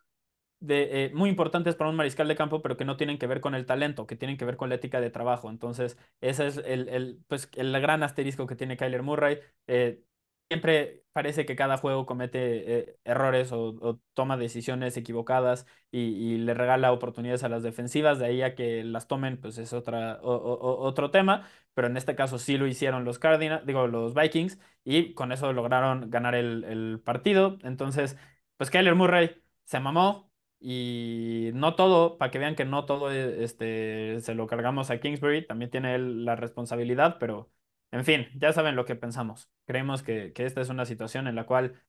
de, eh, muy importantes para un mariscal de campo, pero que no tienen que ver con el talento, que tienen que ver con la ética de trabajo. Entonces, ese es el, el, pues, el gran asterisco que tiene Kyler Murray. Eh, siempre parece que cada juego comete eh, errores o, toma decisiones equivocadas y, le regala oportunidades a las defensivas, de ahí a que las tomen, pues es otra, otro tema, pero en este caso sí lo hicieron los Cardinals, digo, los Vikings, y con eso lograron ganar el, el partido. Entonces, pues Kyler Murray se mamó, y no todo, para que vean que no todo e, este, se lo cargamos a Kingsbury, también tiene él la responsabilidad, pero en fin, ya saben lo que pensamos. Creemos que, que esta es una situación en la cual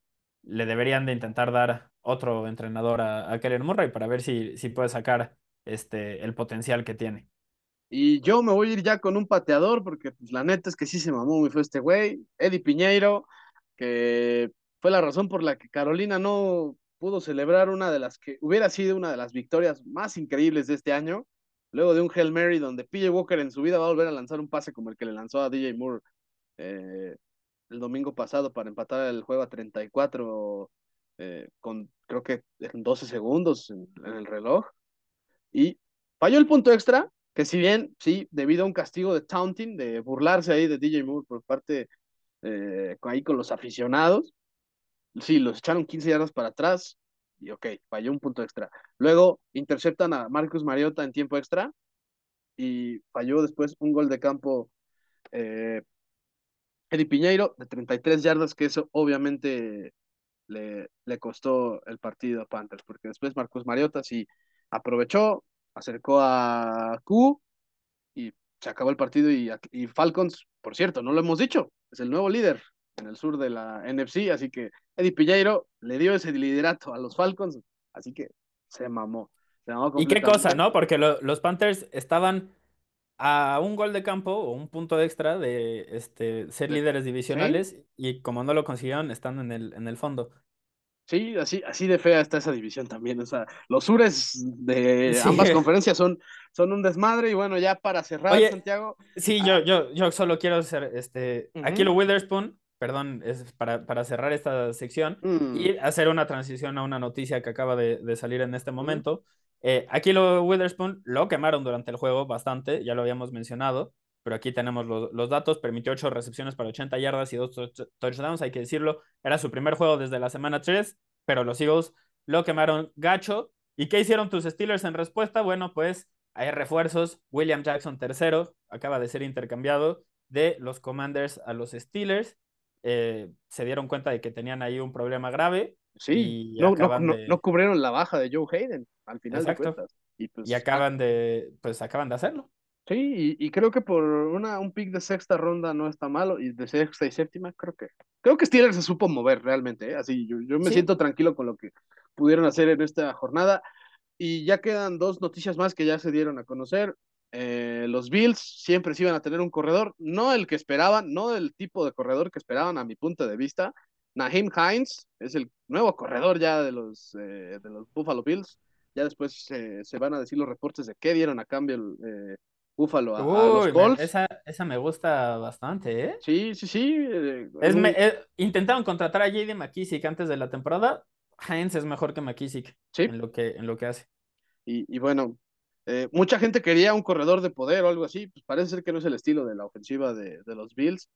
le deberían de intentar dar otro entrenador a, a Keller Murray para ver si, si puede sacar este, el potencial que tiene. Y yo me voy a ir ya con un pateador, porque pues, la neta es que sí se mamó muy fue este güey, Eddie Piñeiro, que fue la razón por la que Carolina no pudo celebrar una de las que hubiera sido una de las victorias más increíbles de este año, luego de un Hail Mary donde PJ Walker en su vida va a volver a lanzar un pase como el que le lanzó a DJ Moore eh, el domingo pasado para empatar el juego a 34 eh, con creo que en 12 segundos en, en, el reloj. Y falló el punto extra, que si bien, sí, debido a un castigo de taunting, de burlarse ahí de DJ Moore por parte eh, ahí con los aficionados, sí, los echaron 15 yardas para atrás y ok, falló un punto extra. Luego interceptan a Marcus Mariota en tiempo extra y falló después un gol de campo eh, Eddie Piñeiro de 33 yardas, que eso obviamente le, le costó el partido a Panthers, porque después Marcus Mariota sí aprovechó, acercó a Q y se acabó el partido y, y Falcons, por cierto, no lo hemos dicho, es el nuevo líder en el sur de la NFC, así que Eddie Piñeiro le dio ese liderato a los Falcons, así que se mamó. Se mamó y qué cosa, ¿no? Porque lo, los Panthers estaban a un gol de campo o un punto extra de este, ser líderes divisionales y como no lo consiguieron, están en el, en el fondo. Sí, así, así de fea está esa división también. O sea, los sures de ambas *laughs* conferencias son, son un desmadre. Y bueno, ya para cerrar, Santiago. Sí, yo, yo, yo solo quiero hacer este. Aquí lo Witherspoon, perdón, es para, para cerrar esta sección mm. y hacer una transición a una noticia que acaba de, de salir en este momento. Eh, aquí lo Witherspoon lo quemaron durante el juego bastante, ya lo habíamos mencionado, pero aquí tenemos los, los datos. Permitió ocho recepciones para 80 yardas y dos touchdowns, hay que decirlo. Era su primer juego desde la semana 3, pero los Eagles lo quemaron gacho. ¿Y qué hicieron tus Steelers en respuesta? Bueno, pues hay refuerzos. William Jackson tercero acaba de ser intercambiado de los Commanders a los Steelers. Eh, se dieron cuenta de que tenían ahí un problema grave. Sí, no, no, no, cubrieron la baja de Joe Hayden al final de cuentas. Y, pues, y acaban de, pues acaban de hacerlo. Sí, y, creo que por una, un pick de sexta ronda no está malo, y de sexta y séptima, creo que, creo que Steelers se supo mover realmente, ¿eh? así, yo, yo me siento tranquilo con lo que pudieron hacer en esta jornada, y ya quedan dos noticias más que ya se dieron a conocer, eh, los Bills siempre se iban a tener un corredor, no el que esperaban, no el tipo de corredor que esperaban a mi punto de vista, Naheem Hines es el nuevo corredor ya de los, eh, de los Buffalo Bills, ya después se van a decir los reportes de qué dieron a cambio eh, Búfalo a, los Colts. esa, esa, me gusta bastante, ¿eh? Sí, sí, sí. Eh, es eh, intentaron contratar a JD McKissick antes de la temporada. Heinz es mejor que McKissick en, lo que, en lo que hace. Y, y bueno, eh, mucha gente quería un corredor de poder o algo así. Pues parece ser que no es el estilo de la ofensiva de, de los Bills.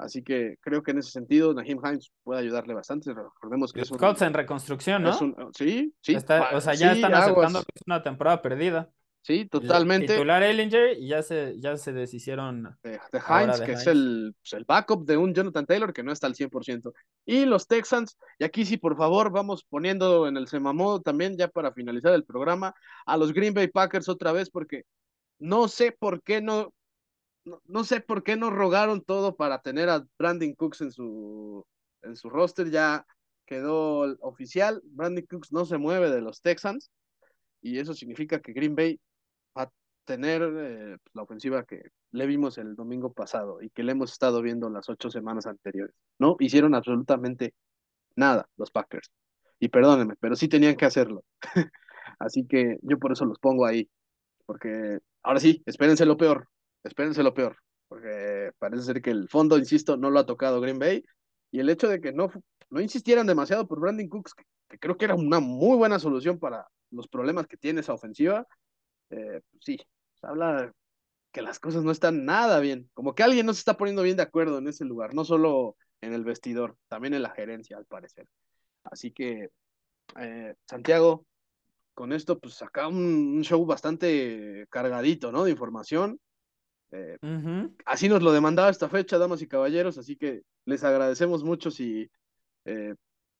Así que creo que en ese sentido, Naheem Hines puede ayudarle bastante. Recordemos que es un. Colts en reconstrucción, ¿no? sí, sí. o sea, ya están aceptando que es una temporada perdida. Sí, totalmente. Titular Ellinger y ya se, ya se deshicieron. De, Heinz, que es el, pues, el, backup de un Jonathan Taylor que no está al 100%. Y los Texans, y aquí sí, por favor, vamos poniendo en el semamodo también, ya para finalizar el programa, a los Green Bay Packers otra vez, porque no sé por qué no, no, no sé por qué no rogaron todo para tener a Brandon Cooks en su, en su roster. Ya quedó oficial. Brandon Cooks no se mueve de los Texans. Y eso significa que Green Bay a tener eh, pues, la ofensiva que le vimos el domingo pasado y que le hemos estado viendo las ocho semanas anteriores. No hicieron absolutamente nada los Packers. Y perdónenme, pero sí tenían que hacerlo. *laughs* Así que yo por eso los pongo ahí. Porque ahora sí, espérense lo peor. Espérense lo peor. Porque parece ser que el fondo, insisto, no lo ha tocado Green Bay. Y el hecho de que no, no insistieran demasiado por Brandon Cooks, que creo que era una muy buena solución para los problemas que tiene esa ofensiva, eh, sí, habla que las cosas no están nada bien, como que alguien no se está poniendo bien de acuerdo en ese lugar, no solo en el vestidor, también en la gerencia, al parecer. Así que, eh, Santiago, con esto, pues acá un, show bastante cargadito, ¿no? De información. Eh, así nos lo demandaba esta fecha, damas y caballeros, así que les agradecemos mucho si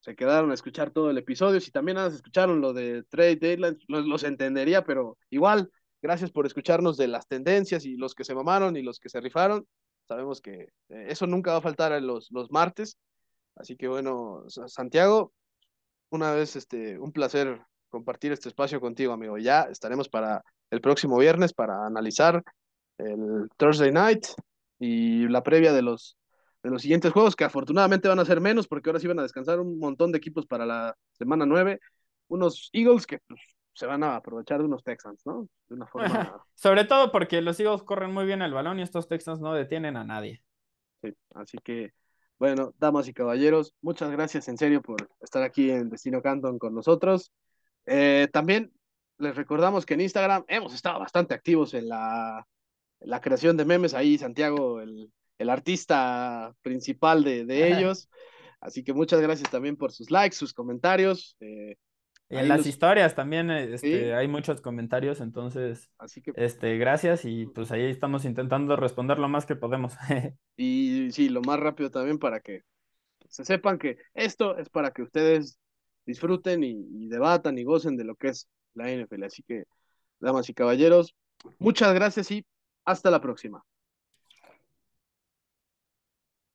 se quedaron a escuchar todo el episodio. Si también escucharon lo de Trade Deadline, los, entendería, pero igual, gracias por escucharnos de las tendencias y los que se mamaron y los que se rifaron. Sabemos que eh, eso nunca va a faltar en los, los martes. Así que bueno, Santiago, una vez este, un placer compartir este espacio contigo, amigo. Ya estaremos para el próximo viernes para analizar el Thursday night y la previa de los de los siguientes juegos, que afortunadamente van a ser menos, porque ahora sí van a descansar un montón de equipos para la semana 9. Unos Eagles que pues, se van a aprovechar de unos Texans, ¿no? De una forma. *laughs* Sobre todo porque los Eagles corren muy bien el balón y estos Texans no detienen a nadie. Sí, así que, bueno, damas y caballeros, muchas gracias en serio por estar aquí en Destino Canton con nosotros. Eh, también les recordamos que en Instagram hemos estado bastante activos en la, en la creación de memes. Ahí Santiago, el, el artista principal de, de *laughs* ellos. Así que muchas gracias también por sus likes, sus comentarios. Eh, y en las historias también este, hay muchos comentarios, entonces, Así que, este, gracias y pues ahí estamos intentando responder lo más que podemos. *laughs* y sí, lo más rápido también para que se sepan que esto es para que ustedes disfruten y, y debatan y gocen de lo que es la NFL. Así que, damas y caballeros, muchas gracias y hasta la próxima.